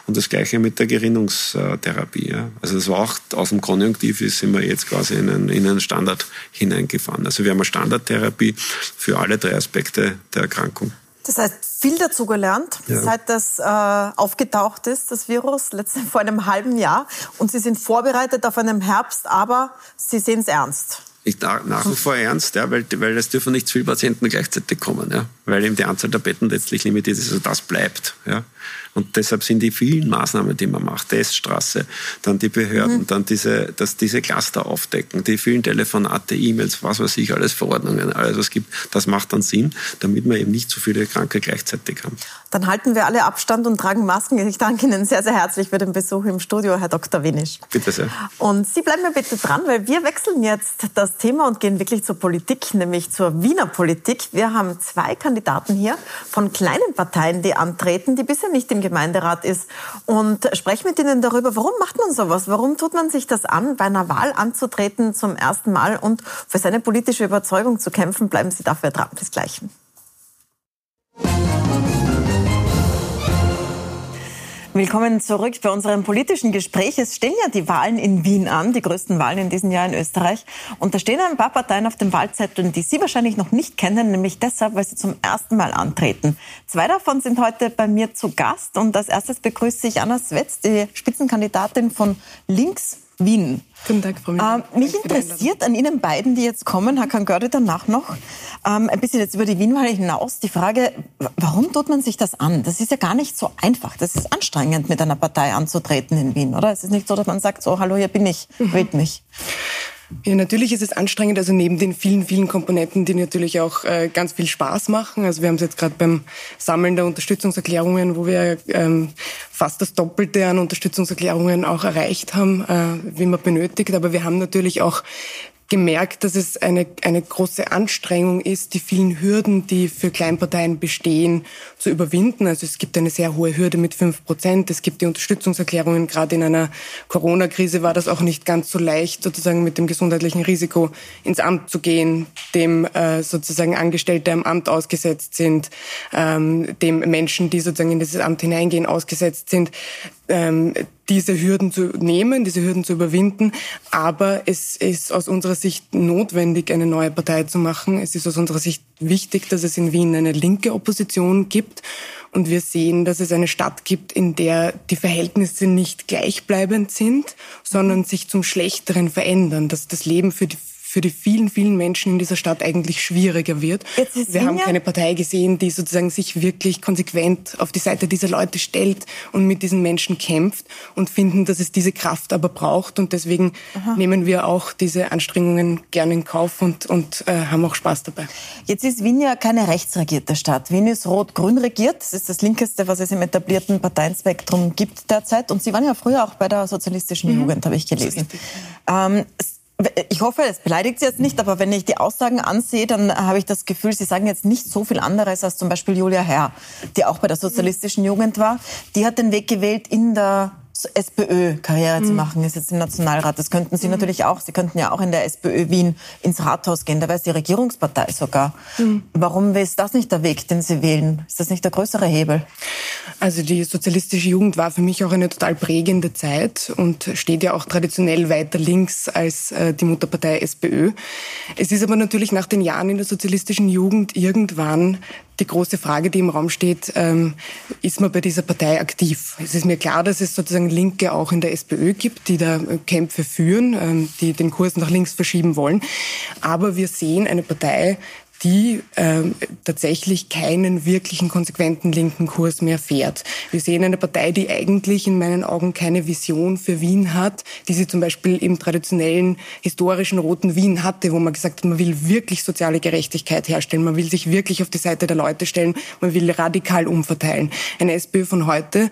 und das gleiche mit der Gerinnungstherapie. Ja. Also das war auch aus dem Konjunktiv sind wir jetzt quasi in einen, in einen Standard hineingefahren. Also wir haben eine Standardtherapie für alle drei Aspekte der Erkrankung. Das heißt, viel dazu gelernt, ja. seit das äh, aufgetaucht ist, das Virus, letztens vor einem halben Jahr. Und Sie sind vorbereitet auf einen Herbst, aber Sie sehen es ernst. Ich nach wie vor ernst, ja, weil, weil es dürfen nicht zu viele Patienten gleichzeitig kommen, ja, weil eben die Anzahl der Betten letztlich limitiert ist, also das bleibt. Ja. Und deshalb sind die vielen Maßnahmen, die man macht, Teststraße, dann die Behörden, mhm. dann diese, dass diese Cluster aufdecken, die vielen Telefonate, E-Mails, was weiß ich, alles Verordnungen, alles was es gibt, das macht dann Sinn, damit wir eben nicht zu viele Kranke gleichzeitig haben. Dann halten wir alle Abstand und tragen Masken. Ich danke Ihnen sehr, sehr herzlich für den Besuch im Studio, Herr Dr. Winisch. Bitte sehr. Und Sie bleiben mir bitte dran, weil wir wechseln jetzt das Thema und gehen wirklich zur Politik, nämlich zur Wiener Politik. Wir haben zwei Kandidaten hier von kleinen Parteien, die antreten, die bisher nicht im Gemeinderat ist und spreche mit Ihnen darüber, warum macht man sowas? Warum tut man sich das an, bei einer Wahl anzutreten zum ersten Mal und für seine politische Überzeugung zu kämpfen? Bleiben Sie dafür dran. Bis gleich. Willkommen zurück bei unserem politischen Gespräch. Es stehen ja die Wahlen in Wien an, die größten Wahlen in diesem Jahr in Österreich. Und da stehen ein paar Parteien auf dem Wahlzettel, die Sie wahrscheinlich noch nicht kennen, nämlich deshalb, weil sie zum ersten Mal antreten. Zwei davon sind heute bei mir zu Gast. Und als erstes begrüße ich Anna Swetz, die Spitzenkandidatin von Links Wien. Guten Tag, Frau Minister. Ähm, mich interessiert an Ihnen beiden, die jetzt kommen, Herr Kangörde danach noch, ähm, ein bisschen jetzt über die Wienwahl hinaus, die Frage, warum tut man sich das an? Das ist ja gar nicht so einfach. Das ist anstrengend, mit einer Partei anzutreten in Wien, oder? Es ist nicht so, dass man sagt, so, hallo, hier bin ich, mhm. wählt mich. Ja, natürlich ist es anstrengend, also neben den vielen, vielen Komponenten, die natürlich auch äh, ganz viel Spaß machen. Also wir haben es jetzt gerade beim Sammeln der Unterstützungserklärungen, wo wir ähm, fast das Doppelte an Unterstützungserklärungen auch erreicht haben, äh, wie man benötigt. Aber wir haben natürlich auch gemerkt, dass es eine, eine große Anstrengung ist, die vielen Hürden, die für Kleinparteien bestehen, zu überwinden. Also es gibt eine sehr hohe Hürde mit fünf Prozent. Es gibt die Unterstützungserklärungen. Gerade in einer Corona-Krise war das auch nicht ganz so leicht, sozusagen mit dem gesundheitlichen Risiko ins Amt zu gehen, dem äh, sozusagen Angestellte am Amt ausgesetzt sind, ähm, dem Menschen, die sozusagen in dieses Amt hineingehen, ausgesetzt sind ähm, diese Hürden zu nehmen, diese Hürden zu überwinden. Aber es ist aus unserer Sicht notwendig, eine neue Partei zu machen. Es ist aus unserer Sicht wichtig, dass es in Wien eine linke Opposition gibt. Und wir sehen, dass es eine Stadt gibt, in der die Verhältnisse nicht gleichbleibend sind, sondern sich zum Schlechteren verändern, dass das Leben für die für die vielen, vielen Menschen in dieser Stadt eigentlich schwieriger wird. Wir haben keine Partei gesehen, die sozusagen sich wirklich konsequent auf die Seite dieser Leute stellt und mit diesen Menschen kämpft und finden, dass es diese Kraft aber braucht. Und deswegen Aha. nehmen wir auch diese Anstrengungen gerne in Kauf und, und äh, haben auch Spaß dabei. Jetzt ist Wien ja keine rechtsregierte Stadt. Wien ist rot-grün regiert. Das ist das linkeste, was es im etablierten Parteienspektrum gibt derzeit. Und Sie waren ja früher auch bei der sozialistischen mhm. Jugend, habe ich gelesen. Ähm, ich hoffe, es beleidigt Sie jetzt nicht, aber wenn ich die Aussagen ansehe, dann habe ich das Gefühl, Sie sagen jetzt nicht so viel anderes als zum Beispiel Julia Herr, die auch bei der sozialistischen Jugend war. Die hat den Weg gewählt in der SPÖ-Karriere mhm. zu machen, ist jetzt im Nationalrat. Das könnten Sie mhm. natürlich auch. Sie könnten ja auch in der SPÖ Wien ins Rathaus gehen. Da wäre es die Regierungspartei sogar. Mhm. Warum ist das nicht der Weg, den Sie wählen? Ist das nicht der größere Hebel? Also die sozialistische Jugend war für mich auch eine total prägende Zeit und steht ja auch traditionell weiter links als äh, die Mutterpartei SPÖ. Es ist aber natürlich nach den Jahren in der sozialistischen Jugend irgendwann die große Frage, die im Raum steht, ähm, ist man bei dieser Partei aktiv? Es ist mir klar, dass es sozusagen Linke auch in der SPÖ gibt, die da äh, Kämpfe führen, ähm, die den Kurs nach links verschieben wollen. Aber wir sehen eine Partei, die ähm, tatsächlich keinen wirklichen konsequenten linken Kurs mehr fährt. Wir sehen eine Partei, die eigentlich in meinen Augen keine Vision für Wien hat, die sie zum Beispiel im traditionellen historischen roten Wien hatte, wo man gesagt hat, man will wirklich soziale Gerechtigkeit herstellen, man will sich wirklich auf die Seite der Leute stellen, man will radikal umverteilen. Eine SPÖ von heute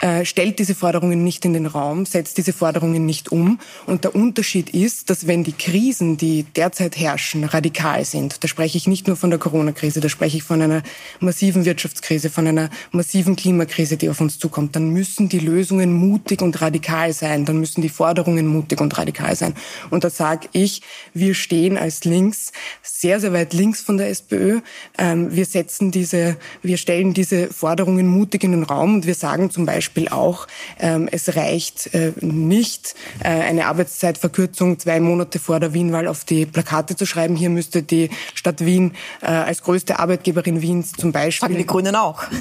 äh, stellt diese Forderungen nicht in den Raum, setzt diese Forderungen nicht um. Und der Unterschied ist, dass wenn die Krisen, die derzeit herrschen, radikal sind, da spreche ich nicht nur von der Corona-Krise, da spreche ich von einer massiven Wirtschaftskrise, von einer massiven Klimakrise, die auf uns zukommt, dann müssen die Lösungen mutig und radikal sein, dann müssen die Forderungen mutig und radikal sein. Und da sage ich, wir stehen als links sehr, sehr weit links von der SPÖ. Ähm, wir setzen diese, wir stellen diese Forderungen mutig in den Raum und wir sagen zum Beispiel, auch, ähm, es reicht äh, nicht, äh, eine Arbeitszeitverkürzung zwei Monate vor der Wienwahl auf die Plakate zu schreiben. Hier müsste die Stadt Wien Wien äh, als größte Arbeitgeberin Wiens zum Beispiel. Sagen die Grünen auch.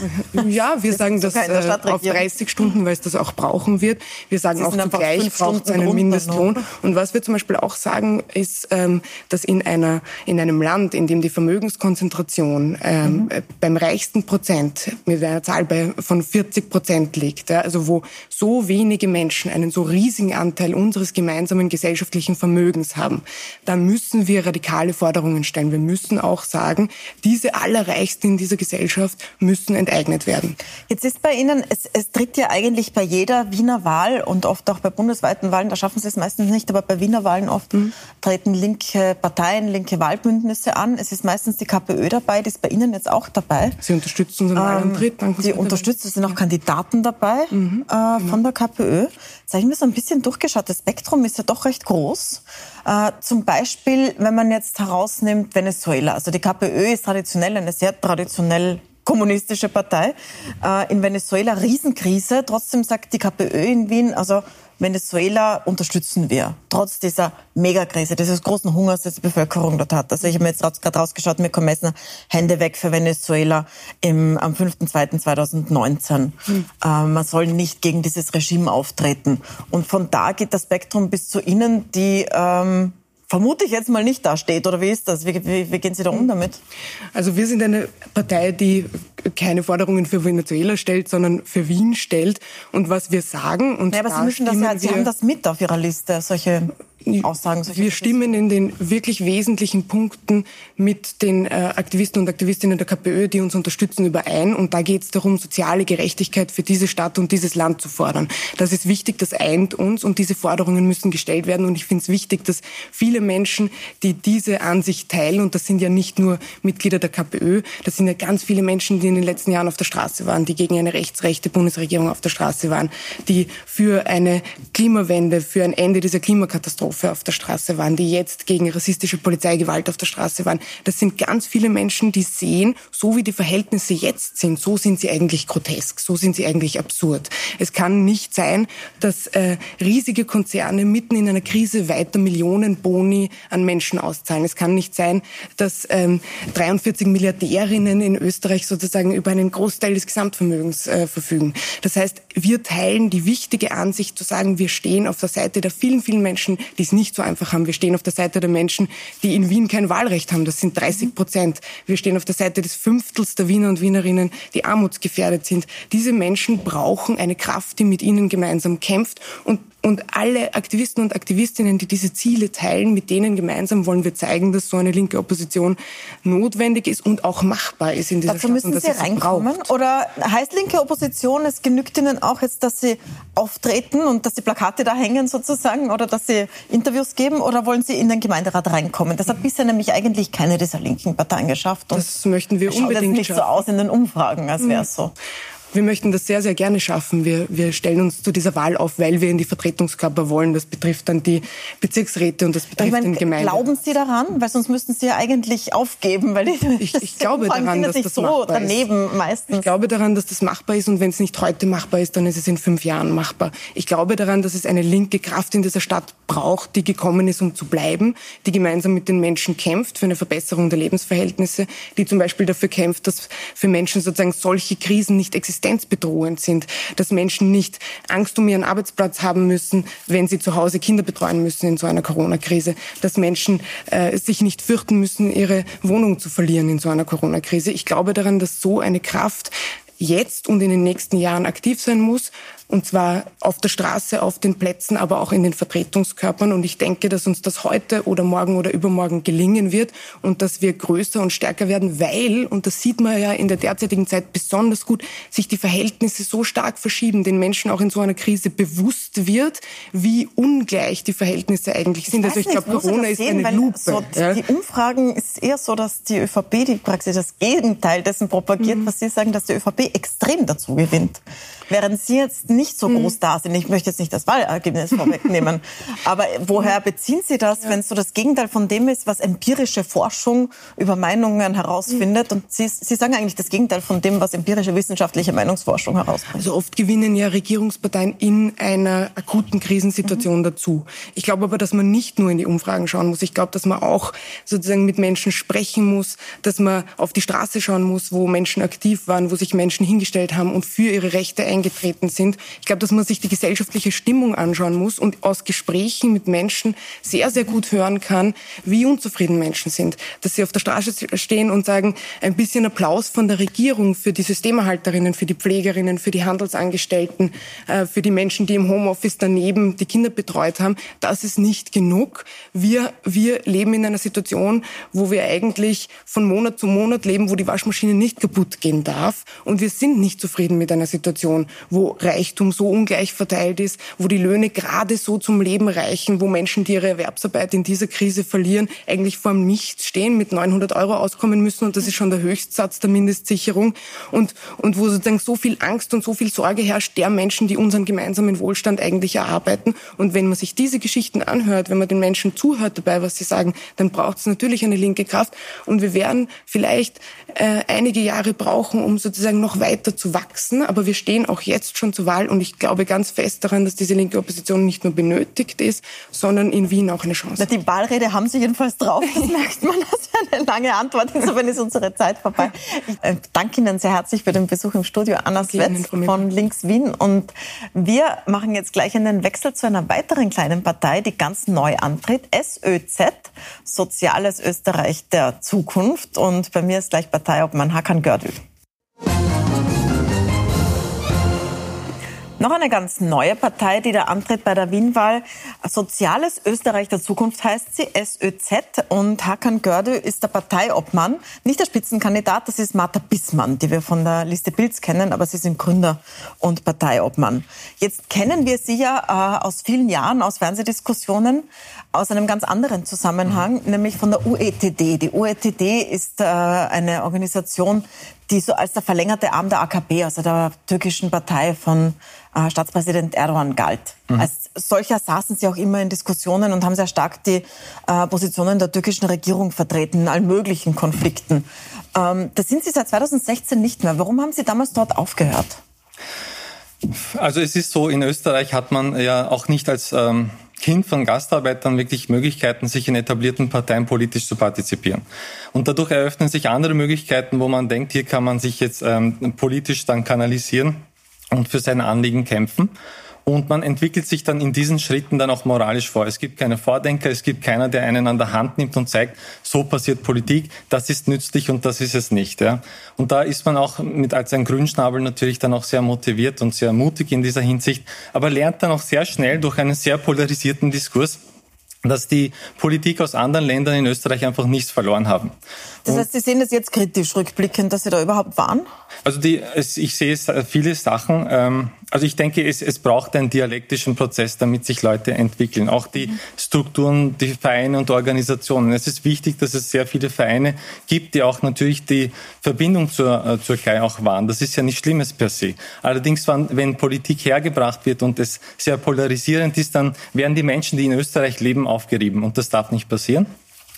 Ja, wir sagen das äh, auf 30 Stunden, weil es das auch brauchen wird. Wir sagen auch zugleich braucht es einen Mindestlohn. Noch. Und was wir zum Beispiel auch sagen, ist, ähm, dass in einer in einem Land, in dem die Vermögenskonzentration ähm, mhm. beim reichsten Prozent mit einer Zahl bei, von 40 Prozent liegt, ja, also wo so wenige Menschen einen so riesigen Anteil unseres gemeinsamen gesellschaftlichen Vermögens haben, da müssen wir radikale Forderungen stellen. Wir müssen auch sagen, diese Allerreichsten in dieser Gesellschaft müssen enteignet werden. Jetzt ist bei Ihnen, es, es tritt ja eigentlich bei jeder Wiener Wahl und oft auch bei bundesweiten Wahlen, da schaffen Sie es meistens nicht, aber bei Wiener Wahlen oft mhm. treten linke Parteien, linke Wahlbündnisse an. Es ist meistens die KPÖ dabei, die ist bei Ihnen jetzt auch dabei. Sie unterstützen Wahlantritt. Ähm, Sie unterstützen, es sind auch Kandidaten dabei mhm. äh, von der KPÖ. Jetzt habe ich mir so ein bisschen durchgeschaut. Das Spektrum ist ja doch recht groß. Äh, zum Beispiel, wenn man jetzt herausnimmt Venezuela. Also die KPÖ ist traditionell eine sehr traditionell kommunistische Partei. Äh, in Venezuela Riesenkrise. Trotzdem sagt die KPÖ in Wien, also Venezuela unterstützen wir, trotz dieser Megakrise, dieses großen Hungers, das die Bevölkerung dort hat. Also ich habe mir jetzt gerade rausgeschaut, mir kommen Messner Hände weg für Venezuela im, am 5.2.2019. Hm. Äh, man soll nicht gegen dieses Regime auftreten. Und von da geht das Spektrum bis zu Ihnen, die ähm, vermute ich jetzt mal nicht dasteht. Oder wie ist das? Wie, wie, wie, gehen Sie da um damit? Also wir sind eine Partei, die keine Forderungen für Venezuela stellt, sondern für Wien stellt. Und was wir sagen... Und ja, aber Sie, müssen das ja, Sie haben das mit auf Ihrer Liste, solche Aussagen. Wir stimmen in den wirklich wesentlichen Punkten mit den äh, Aktivisten und Aktivistinnen der KPÖ, die uns unterstützen, überein. Und da geht es darum, soziale Gerechtigkeit für diese Stadt und dieses Land zu fordern. Das ist wichtig, das eint uns und diese Forderungen müssen gestellt werden. Und ich finde es wichtig, dass viele Menschen, die diese Ansicht teilen, und das sind ja nicht nur Mitglieder der KPÖ, das sind ja ganz viele Menschen, die in den letzten Jahren auf der Straße waren, die gegen eine rechtsrechte Bundesregierung auf der Straße waren, die für eine Klimawende, für ein Ende dieser Klimakatastrophe Katastrophe auf der Straße waren, die jetzt gegen rassistische Polizeigewalt auf der Straße waren. Das sind ganz viele Menschen, die sehen, so wie die Verhältnisse jetzt sind, so sind sie eigentlich grotesk, so sind sie eigentlich absurd. Es kann nicht sein, dass äh, riesige Konzerne mitten in einer Krise weiter Millionen Boni an Menschen auszahlen. Es kann nicht sein, dass ähm, 43 Milliardärinnen in Österreich sozusagen über einen Großteil des Gesamtvermögens äh, verfügen. Das heißt, wir teilen die wichtige Ansicht zu sagen, wir stehen auf der Seite der vielen, vielen Menschen, die es nicht so einfach haben. Wir stehen auf der Seite der Menschen, die in Wien kein Wahlrecht haben. Das sind 30 Prozent. Wir stehen auf der Seite des Fünftels der Wiener und Wienerinnen, die armutsgefährdet sind. Diese Menschen brauchen eine Kraft, die mit ihnen gemeinsam kämpft und und alle Aktivisten und Aktivistinnen, die diese Ziele teilen, mit denen gemeinsam wollen wir zeigen, dass so eine linke Opposition notwendig ist und auch machbar ist in dieser Dazu müssen Stadt. Sie reinkommen? Oder heißt linke Opposition, es genügt Ihnen auch jetzt, dass Sie auftreten und dass die Plakate da hängen sozusagen oder dass Sie Interviews geben oder wollen Sie in den Gemeinderat reinkommen? Das hat bisher nämlich eigentlich keine dieser linken Parteien geschafft. Und das möchten wir unbedingt schaut jetzt nicht schaffen. so aus in den Umfragen, als wäre es so. Wir möchten das sehr, sehr gerne schaffen. Wir, wir stellen uns zu dieser Wahl auf, weil wir in die Vertretungskörper wollen. Das betrifft dann die Bezirksräte und das betrifft ich meine, den Gemeinden. Glauben Sie daran? Weil sonst müssten Sie ja eigentlich aufgeben, weil die, ich, ich glaube daran, dass das so machbar daneben ist. Meistens. Ich glaube daran, dass das machbar ist und wenn es nicht heute machbar ist, dann ist es in fünf Jahren machbar. Ich glaube daran, dass es eine linke Kraft in dieser Stadt braucht, die gekommen ist, um zu bleiben, die gemeinsam mit den Menschen kämpft für eine Verbesserung der Lebensverhältnisse, die zum Beispiel dafür kämpft, dass für Menschen sozusagen solche Krisen nicht existieren existenzbedrohend sind, dass Menschen nicht Angst um ihren Arbeitsplatz haben müssen, wenn sie zu Hause Kinder betreuen müssen in so einer Corona-Krise, dass Menschen äh, sich nicht fürchten müssen, ihre Wohnung zu verlieren in so einer Corona-Krise. Ich glaube daran, dass so eine Kraft jetzt und in den nächsten Jahren aktiv sein muss und zwar auf der Straße, auf den Plätzen, aber auch in den Vertretungskörpern. Und ich denke, dass uns das heute oder morgen oder übermorgen gelingen wird und dass wir größer und stärker werden, weil, und das sieht man ja in der derzeitigen Zeit besonders gut, sich die Verhältnisse so stark verschieben, den Menschen auch in so einer Krise bewusst wird, wie ungleich die Verhältnisse eigentlich sind. Ich also ich glaube, Corona ist sehen, eine Lupe. So ja? Die Umfragen ist eher so, dass die ÖVP die praktisch das Gegenteil dessen propagiert, mhm. was Sie sagen, dass die ÖVP extrem dazu gewinnt. Während Sie jetzt nicht so groß da sind. Ich möchte jetzt nicht das Wahlergebnis vorwegnehmen, aber woher beziehen Sie das, wenn es so das Gegenteil von dem ist, was empirische Forschung über Meinungen herausfindet? Und Sie, Sie sagen eigentlich das Gegenteil von dem, was empirische wissenschaftliche Meinungsforschung herausfindet. Also oft gewinnen ja Regierungsparteien in einer akuten Krisensituation mhm. dazu. Ich glaube aber, dass man nicht nur in die Umfragen schauen muss. Ich glaube, dass man auch sozusagen mit Menschen sprechen muss, dass man auf die Straße schauen muss, wo Menschen aktiv waren, wo sich Menschen hingestellt haben und für ihre Rechte eingetreten sind. Ich glaube, dass man sich die gesellschaftliche Stimmung anschauen muss und aus Gesprächen mit Menschen sehr, sehr gut hören kann, wie unzufrieden Menschen sind. Dass sie auf der Straße stehen und sagen, ein bisschen Applaus von der Regierung für die Systemerhalterinnen, für die Pflegerinnen, für die Handelsangestellten, äh, für die Menschen, die im Homeoffice daneben die Kinder betreut haben. Das ist nicht genug. Wir, wir leben in einer Situation, wo wir eigentlich von Monat zu Monat leben, wo die Waschmaschine nicht kaputt gehen darf. Und wir sind nicht zufrieden mit einer Situation, wo Reichtum so ungleich verteilt ist, wo die Löhne gerade so zum Leben reichen, wo Menschen, die ihre Erwerbsarbeit in dieser Krise verlieren, eigentlich vor dem Nichts stehen, mit 900 Euro auskommen müssen. Und das ist schon der Höchstsatz der Mindestsicherung. Und, und wo sozusagen so viel Angst und so viel Sorge herrscht der Menschen, die unseren gemeinsamen Wohlstand eigentlich erarbeiten. Und wenn man sich diese Geschichten anhört, wenn man den Menschen zuhört dabei, was sie sagen, dann braucht es natürlich eine linke Kraft. Und wir werden vielleicht äh, einige Jahre brauchen, um sozusagen noch weiter zu wachsen. Aber wir stehen auch jetzt schon zur Wahl und ich glaube ganz fest daran, dass diese linke Opposition nicht nur benötigt ist, sondern in Wien auch eine Chance. Na, die Wahlrede haben Sie jedenfalls drauf. Das merkt man. Das ist eine lange Antwort. Insofern ist unsere Zeit vorbei. Ich äh, danke Ihnen sehr herzlich für den Besuch im Studio. Anna Svetz von Links Wien. Und wir machen jetzt gleich einen Wechsel zu einer weiteren kleinen Partei, die ganz neu antritt. SÖZ, Soziales Österreich der Zukunft. Und bei mir ist gleich Parteiobmann Hakan Gördü. Noch eine ganz neue Partei, die da antritt bei der Wienwahl. Soziales Österreich der Zukunft heißt sie, SÖZ. Und Hakan Gördü ist der Parteiobmann. Nicht der Spitzenkandidat, das ist Martha Bissmann, die wir von der Liste Bilds kennen, aber sie sind Gründer und Parteiobmann. Jetzt kennen wir sie ja äh, aus vielen Jahren, aus Fernsehdiskussionen, aus einem ganz anderen Zusammenhang, mhm. nämlich von der UETD. Die UETD ist äh, eine Organisation, die so als der verlängerte Arm der AKP, also der türkischen Partei von äh, Staatspräsident Erdogan galt. Mhm. Als solcher saßen sie auch immer in Diskussionen und haben sehr stark die äh, Positionen der türkischen Regierung vertreten in allen möglichen Konflikten. Ähm, das sind sie seit 2016 nicht mehr. Warum haben Sie damals dort aufgehört? Also es ist so, in Österreich hat man ja auch nicht als ähm, Kind von Gastarbeitern wirklich Möglichkeiten, sich in etablierten Parteien politisch zu partizipieren. Und dadurch eröffnen sich andere Möglichkeiten, wo man denkt, hier kann man sich jetzt ähm, politisch dann kanalisieren und für seine Anliegen kämpfen. Und man entwickelt sich dann in diesen Schritten dann auch moralisch vor. Es gibt keine Vordenker, es gibt keiner, der einen an der Hand nimmt und zeigt, so passiert Politik, das ist nützlich und das ist es nicht. Ja. Und da ist man auch mit als ein Grünschnabel natürlich dann auch sehr motiviert und sehr mutig in dieser Hinsicht, aber lernt dann auch sehr schnell durch einen sehr polarisierten Diskurs, dass die Politik aus anderen Ländern in Österreich einfach nichts verloren haben. Das heißt, Sie sehen das jetzt kritisch rückblickend, dass Sie da überhaupt waren? Also die, ich sehe viele Sachen. Ähm, also ich denke, es, es braucht einen dialektischen Prozess, damit sich Leute entwickeln. Auch die. Strukturen, die Vereine und Organisationen. Es ist wichtig, dass es sehr viele Vereine gibt, die auch natürlich die Verbindung zur äh, Türkei auch wahren. Das ist ja nicht Schlimmes per se. Allerdings, wenn Politik hergebracht wird und es sehr polarisierend ist, dann werden die Menschen, die in Österreich leben, aufgerieben. Und das darf nicht passieren.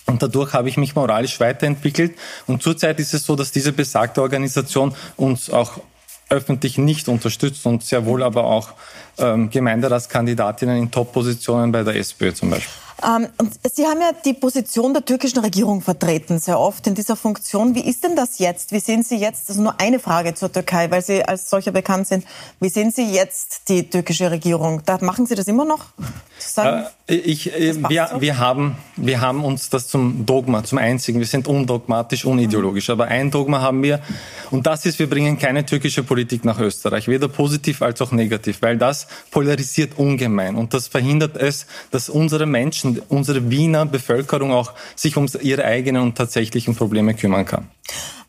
Und dadurch habe ich mich moralisch weiterentwickelt. Und zurzeit ist es so, dass diese besagte Organisation uns auch öffentlich nicht unterstützt und sehr wohl aber auch ähm, Gemeinderatskandidatinnen in Top-Positionen bei der SPÖ zum Beispiel. Ähm, Sie haben ja die Position der türkischen Regierung vertreten, sehr oft in dieser Funktion. Wie ist denn das jetzt? Wie sehen Sie jetzt, also nur eine Frage zur Türkei, weil Sie als solcher bekannt sind. Wie sehen Sie jetzt die türkische Regierung? Da machen Sie das immer noch? Sagen, äh, ich, äh, wir, so? wir, haben, wir haben uns das zum Dogma, zum einzigen. Wir sind undogmatisch, unideologisch. Aber ein Dogma haben wir. Und das ist, wir bringen keine türkische Politik nach Österreich. Weder positiv als auch negativ. Weil das polarisiert ungemein. Und das verhindert es, dass unsere Menschen Menschen, unsere Wiener Bevölkerung auch sich um ihre eigenen und tatsächlichen Probleme kümmern kann.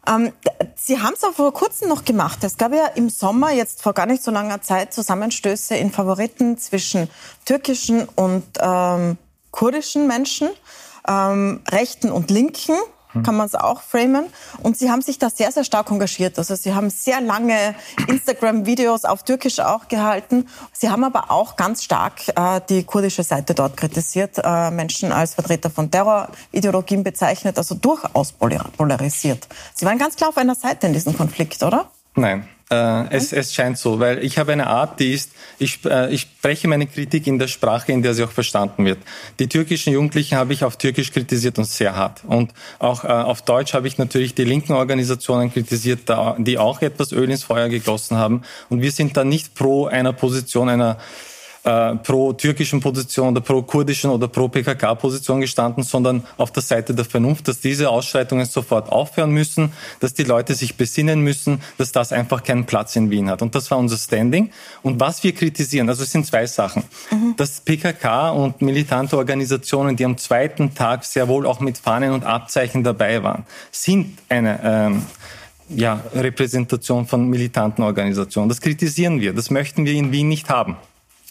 Ähm, Sie haben es auch vor kurzem noch gemacht. Es gab ja im Sommer, jetzt vor gar nicht so langer Zeit, Zusammenstöße in Favoriten zwischen türkischen und ähm, kurdischen Menschen, ähm, Rechten und Linken. Kann man es auch framen. Und Sie haben sich da sehr, sehr stark engagiert. Also Sie haben sehr lange Instagram-Videos auf Türkisch auch gehalten. Sie haben aber auch ganz stark äh, die kurdische Seite dort kritisiert, äh, Menschen als Vertreter von Terrorideologien bezeichnet, also durchaus polarisiert. Sie waren ganz klar auf einer Seite in diesem Konflikt, oder? Nein, es, es scheint so, weil ich habe eine Art, die ist, ich, äh, ich spreche meine Kritik in der Sprache, in der sie auch verstanden wird. Die türkischen Jugendlichen habe ich auf Türkisch kritisiert und sehr hart. Und auch äh, auf Deutsch habe ich natürlich die linken Organisationen kritisiert, die auch etwas Öl ins Feuer gegossen haben. Und wir sind da nicht pro einer Position einer äh, pro-türkischen Position oder pro-kurdischen oder pro-PKK-Position gestanden, sondern auf der Seite der Vernunft, dass diese Ausschreitungen sofort aufhören müssen, dass die Leute sich besinnen müssen, dass das einfach keinen Platz in Wien hat. Und das war unser Standing. Und was wir kritisieren, also es sind zwei Sachen. Mhm. Dass PKK und militante Organisationen, die am zweiten Tag sehr wohl auch mit Fahnen und Abzeichen dabei waren, sind eine ähm, ja, Repräsentation von militanten Organisationen. Das kritisieren wir. Das möchten wir in Wien nicht haben.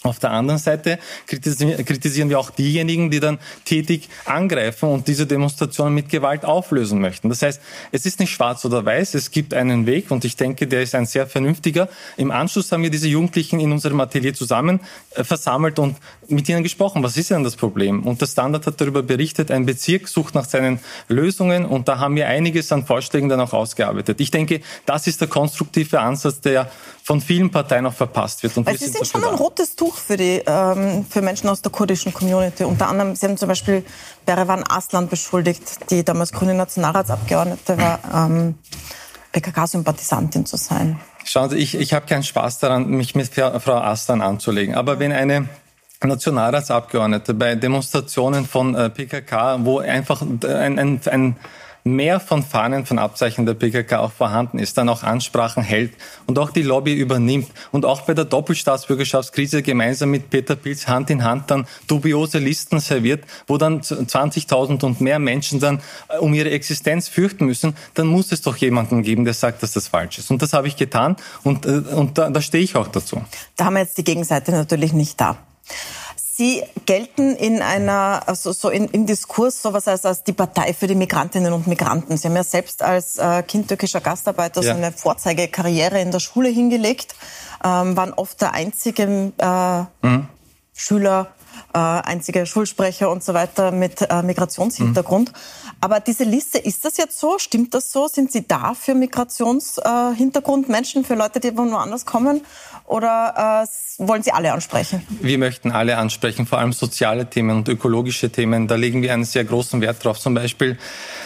Auf der anderen Seite kritisieren wir auch diejenigen, die dann tätig angreifen und diese Demonstrationen mit Gewalt auflösen möchten. Das heißt, es ist nicht schwarz oder weiß, es gibt einen Weg und ich denke, der ist ein sehr vernünftiger. Im Anschluss haben wir diese Jugendlichen in unserem Atelier zusammen äh, versammelt und mit ihnen gesprochen. Was ist denn das Problem? Und der Standard hat darüber berichtet, ein Bezirk sucht nach seinen Lösungen und da haben wir einiges an Vorschlägen dann auch ausgearbeitet. Ich denke, das ist der konstruktive Ansatz, der von vielen Parteien auch verpasst wird. Und Sie sind, sind schon ein rotes Tuch für, die, ähm, für Menschen aus der kurdischen Community. Unter anderem, Sie haben zum Beispiel Berevan Aslan beschuldigt, die damals grüne Nationalratsabgeordnete war, ähm, PKK-Sympathisantin zu sein. Schauen Sie, ich, ich habe keinen Spaß daran, mich mit Frau Aslan anzulegen. Aber wenn eine Nationalratsabgeordnete bei Demonstrationen von äh, PKK, wo einfach ein, ein, ein mehr von Fahnen, von Abzeichen der PKK auch vorhanden ist, dann auch Ansprachen hält und auch die Lobby übernimmt und auch bei der Doppelstaatsbürgerschaftskrise gemeinsam mit Peter Pilz Hand in Hand dann dubiose Listen serviert, wo dann 20.000 und mehr Menschen dann äh, um ihre Existenz fürchten müssen, dann muss es doch jemanden geben, der sagt, dass das falsch ist. Und das habe ich getan und, äh, und da, da stehe ich auch dazu. Da haben wir jetzt die Gegenseite natürlich nicht da. Sie gelten in einer, also so in, im Diskurs sowas als, als die Partei für die Migrantinnen und Migranten. Sie haben ja selbst als äh, Kind türkischer Gastarbeiter ja. so eine Vorzeigekarriere in der Schule hingelegt, ähm, waren oft der einzige äh, mhm. Schüler, äh, einzige Schulsprecher und so weiter mit äh, Migrationshintergrund. Mhm. Aber diese Liste, ist das jetzt so? Stimmt das so? Sind Sie da für Migrationshintergrund Menschen, für Leute, die von woanders kommen? Oder äh, wollen Sie alle ansprechen? Wir möchten alle ansprechen, vor allem soziale Themen und ökologische Themen. Da legen wir einen sehr großen Wert drauf. Zum Beispiel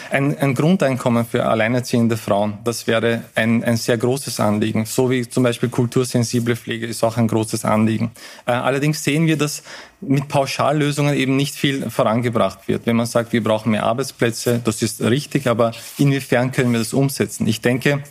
ein, ein Grundeinkommen für alleinerziehende Frauen. Das wäre ein, ein sehr großes Anliegen. So wie zum Beispiel kultursensible Pflege ist auch ein großes Anliegen. Äh, allerdings sehen wir, dass mit Pauschallösungen eben nicht viel vorangebracht wird. Wenn man sagt, wir brauchen mehr Arbeitsplätze, das ist richtig, aber inwiefern können wir das umsetzen? Ich denke,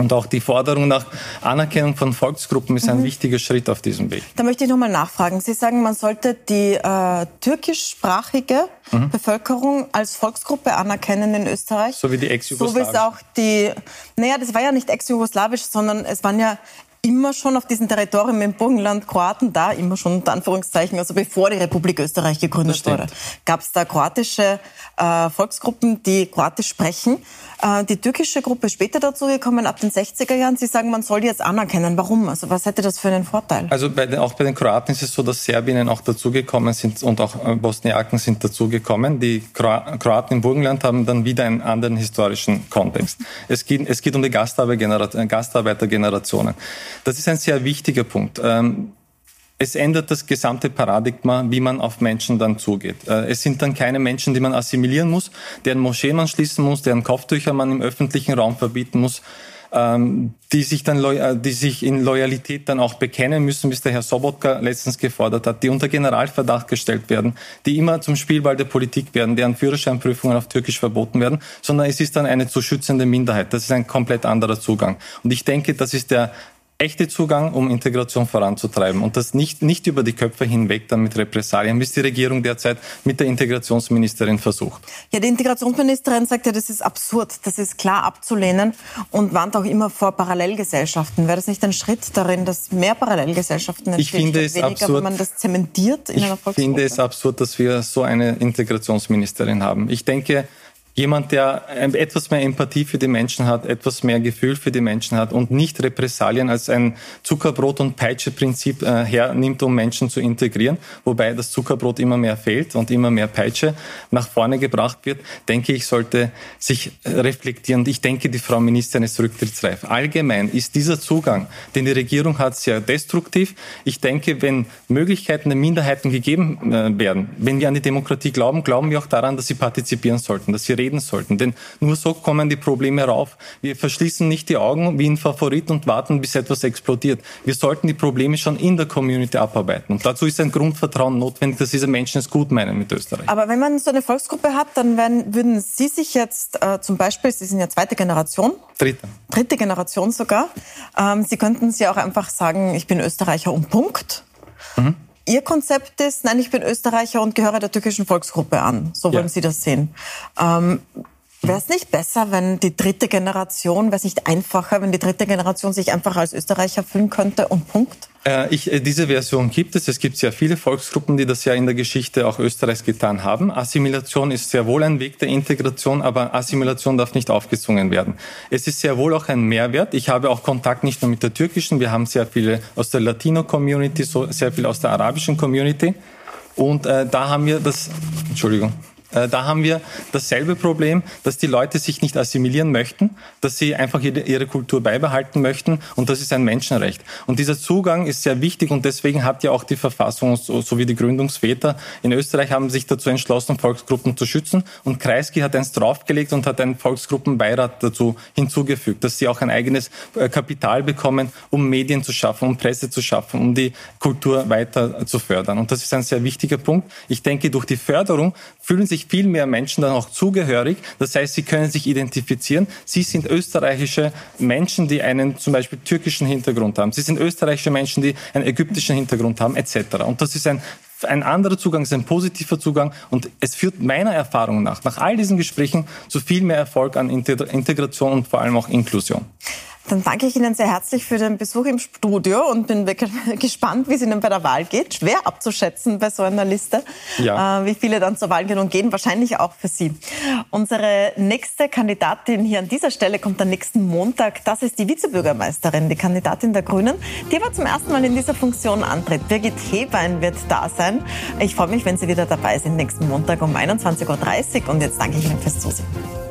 und auch die Forderung nach Anerkennung von Volksgruppen ist ein mhm. wichtiger Schritt auf diesem Weg. Da möchte ich nochmal nachfragen. Sie sagen, man sollte die äh, türkischsprachige mhm. Bevölkerung als Volksgruppe anerkennen in Österreich. So wie die ex-jugoslawische. So wie es auch die, naja, das war ja nicht ex-jugoslawisch, sondern es waren ja immer schon auf diesem Territorium im Burgenland Kroaten da, immer schon unter Anführungszeichen, also bevor die Republik Österreich gegründet wurde, gab es da kroatische äh, Volksgruppen, die Kroatisch sprechen. Äh, die türkische Gruppe ist später dazugekommen, ab den 60er Jahren. Sie sagen, man soll die jetzt anerkennen. Warum? Also was hätte das für einen Vorteil? Also bei den, auch bei den Kroaten ist es so, dass Serbinnen auch dazugekommen sind und auch äh, Bosniaken sind dazugekommen. Die Kroaten im Burgenland haben dann wieder einen anderen historischen Kontext. Es geht, es geht um die Gastarbeitergenerationen. Das ist ein sehr wichtiger Punkt. Ähm, es ändert das gesamte Paradigma, wie man auf Menschen dann zugeht. Äh, es sind dann keine Menschen, die man assimilieren muss, deren Moscheen man schließen muss, deren Kopftücher man im öffentlichen Raum verbieten muss, ähm, die sich dann äh, die sich in Loyalität dann auch bekennen müssen, wie es der Herr Sobotka letztens gefordert hat, die unter Generalverdacht gestellt werden, die immer zum Spielball der Politik werden, deren Führerscheinprüfungen auf Türkisch verboten werden, sondern es ist dann eine zu schützende Minderheit. Das ist ein komplett anderer Zugang. Und ich denke, das ist der echte Zugang, um Integration voranzutreiben und das nicht, nicht über die Köpfe hinweg dann mit Repressalien, wie es die Regierung derzeit mit der Integrationsministerin versucht. Ja, die Integrationsministerin sagt ja, das ist absurd, das ist klar abzulehnen und warnt auch immer vor Parallelgesellschaften. Wäre das nicht ein Schritt darin, dass mehr Parallelgesellschaften entstehen, ich finde es weniger, absurd, wenn man das zementiert in einer Volksgruppe? Ich finde es absurd, dass wir so eine Integrationsministerin haben. Ich denke, Jemand, der etwas mehr Empathie für die Menschen hat, etwas mehr Gefühl für die Menschen hat und nicht Repressalien als ein Zuckerbrot- und Peitsche-Prinzip äh, hernimmt, um Menschen zu integrieren, wobei das Zuckerbrot immer mehr fehlt und immer mehr Peitsche nach vorne gebracht wird, denke ich, sollte sich reflektieren. Ich denke, die Frau Ministerin ist rücktrittsreif. Allgemein ist dieser Zugang, den die Regierung hat, sehr destruktiv. Ich denke, wenn Möglichkeiten der Minderheiten gegeben äh, werden, wenn wir an die Demokratie glauben, glauben wir auch daran, dass sie partizipieren sollten, dass sie reden sollten. Denn nur so kommen die Probleme rauf. Wir verschließen nicht die Augen wie ein Favorit und warten, bis etwas explodiert. Wir sollten die Probleme schon in der Community abarbeiten. Und dazu ist ein Grundvertrauen notwendig, dass diese Menschen es gut meinen mit Österreich. Aber wenn man so eine Volksgruppe hat, dann werden, würden Sie sich jetzt äh, zum Beispiel, Sie sind ja zweite Generation. Dritte. Dritte Generation sogar. Ähm, Sie könnten Sie auch einfach sagen, ich bin Österreicher und Punkt. Mhm. Ihr Konzept ist, nein, ich bin Österreicher und gehöre der türkischen Volksgruppe an. So wollen ja. Sie das sehen. Ähm, Wäre es nicht besser, wenn die dritte Generation, wäre es nicht einfacher, wenn die dritte Generation sich einfach als Österreicher fühlen könnte und Punkt? Äh, ich, äh, diese Version gibt es. Es gibt sehr viele Volksgruppen, die das ja in der Geschichte auch Österreichs getan haben. Assimilation ist sehr wohl ein Weg der Integration, aber Assimilation darf nicht aufgezwungen werden. Es ist sehr wohl auch ein Mehrwert. Ich habe auch Kontakt nicht nur mit der türkischen, wir haben sehr viele aus der Latino-Community, so sehr viel aus der arabischen Community. Und äh, da haben wir das, Entschuldigung, da haben wir dasselbe Problem, dass die Leute sich nicht assimilieren möchten, dass sie einfach ihre Kultur beibehalten möchten und das ist ein Menschenrecht. Und dieser Zugang ist sehr wichtig und deswegen hat ja auch die Verfassung sowie die Gründungsväter in Österreich haben sich dazu entschlossen, Volksgruppen zu schützen und Kreisky hat eins draufgelegt und hat einen Volksgruppenbeirat dazu hinzugefügt, dass sie auch ein eigenes äh, Kapital bekommen, um Medien zu schaffen, um Presse zu schaffen, um die Kultur weiter zu fördern. Und das ist ein sehr wichtiger Punkt. Ich denke, durch die Förderung fühlen sich viel mehr Menschen dann auch zugehörig. Das heißt, sie können sich identifizieren. Sie sind österreichische Menschen, die einen zum Beispiel türkischen Hintergrund haben. Sie sind österreichische Menschen, die einen ägyptischen Hintergrund haben, etc. Und das ist ein ein anderer Zugang ist ein positiver Zugang und es führt meiner Erfahrung nach, nach all diesen Gesprächen, zu viel mehr Erfolg an Integration und vor allem auch Inklusion. Dann danke ich Ihnen sehr herzlich für den Besuch im Studio und bin gespannt, wie es Ihnen bei der Wahl geht. Schwer abzuschätzen bei so einer Liste, ja. äh, wie viele dann zur Wahl gehen und gehen. Wahrscheinlich auch für Sie. Unsere nächste Kandidatin hier an dieser Stelle kommt am nächsten Montag. Das ist die Vizebürgermeisterin, die Kandidatin der Grünen, die aber zum ersten Mal in dieser Funktion antritt. Birgit Hebein wird da sein. Ich freue mich, wenn Sie wieder dabei sind nächsten Montag um 21.30 Uhr. Und jetzt danke ich Ihnen fürs Zusehen.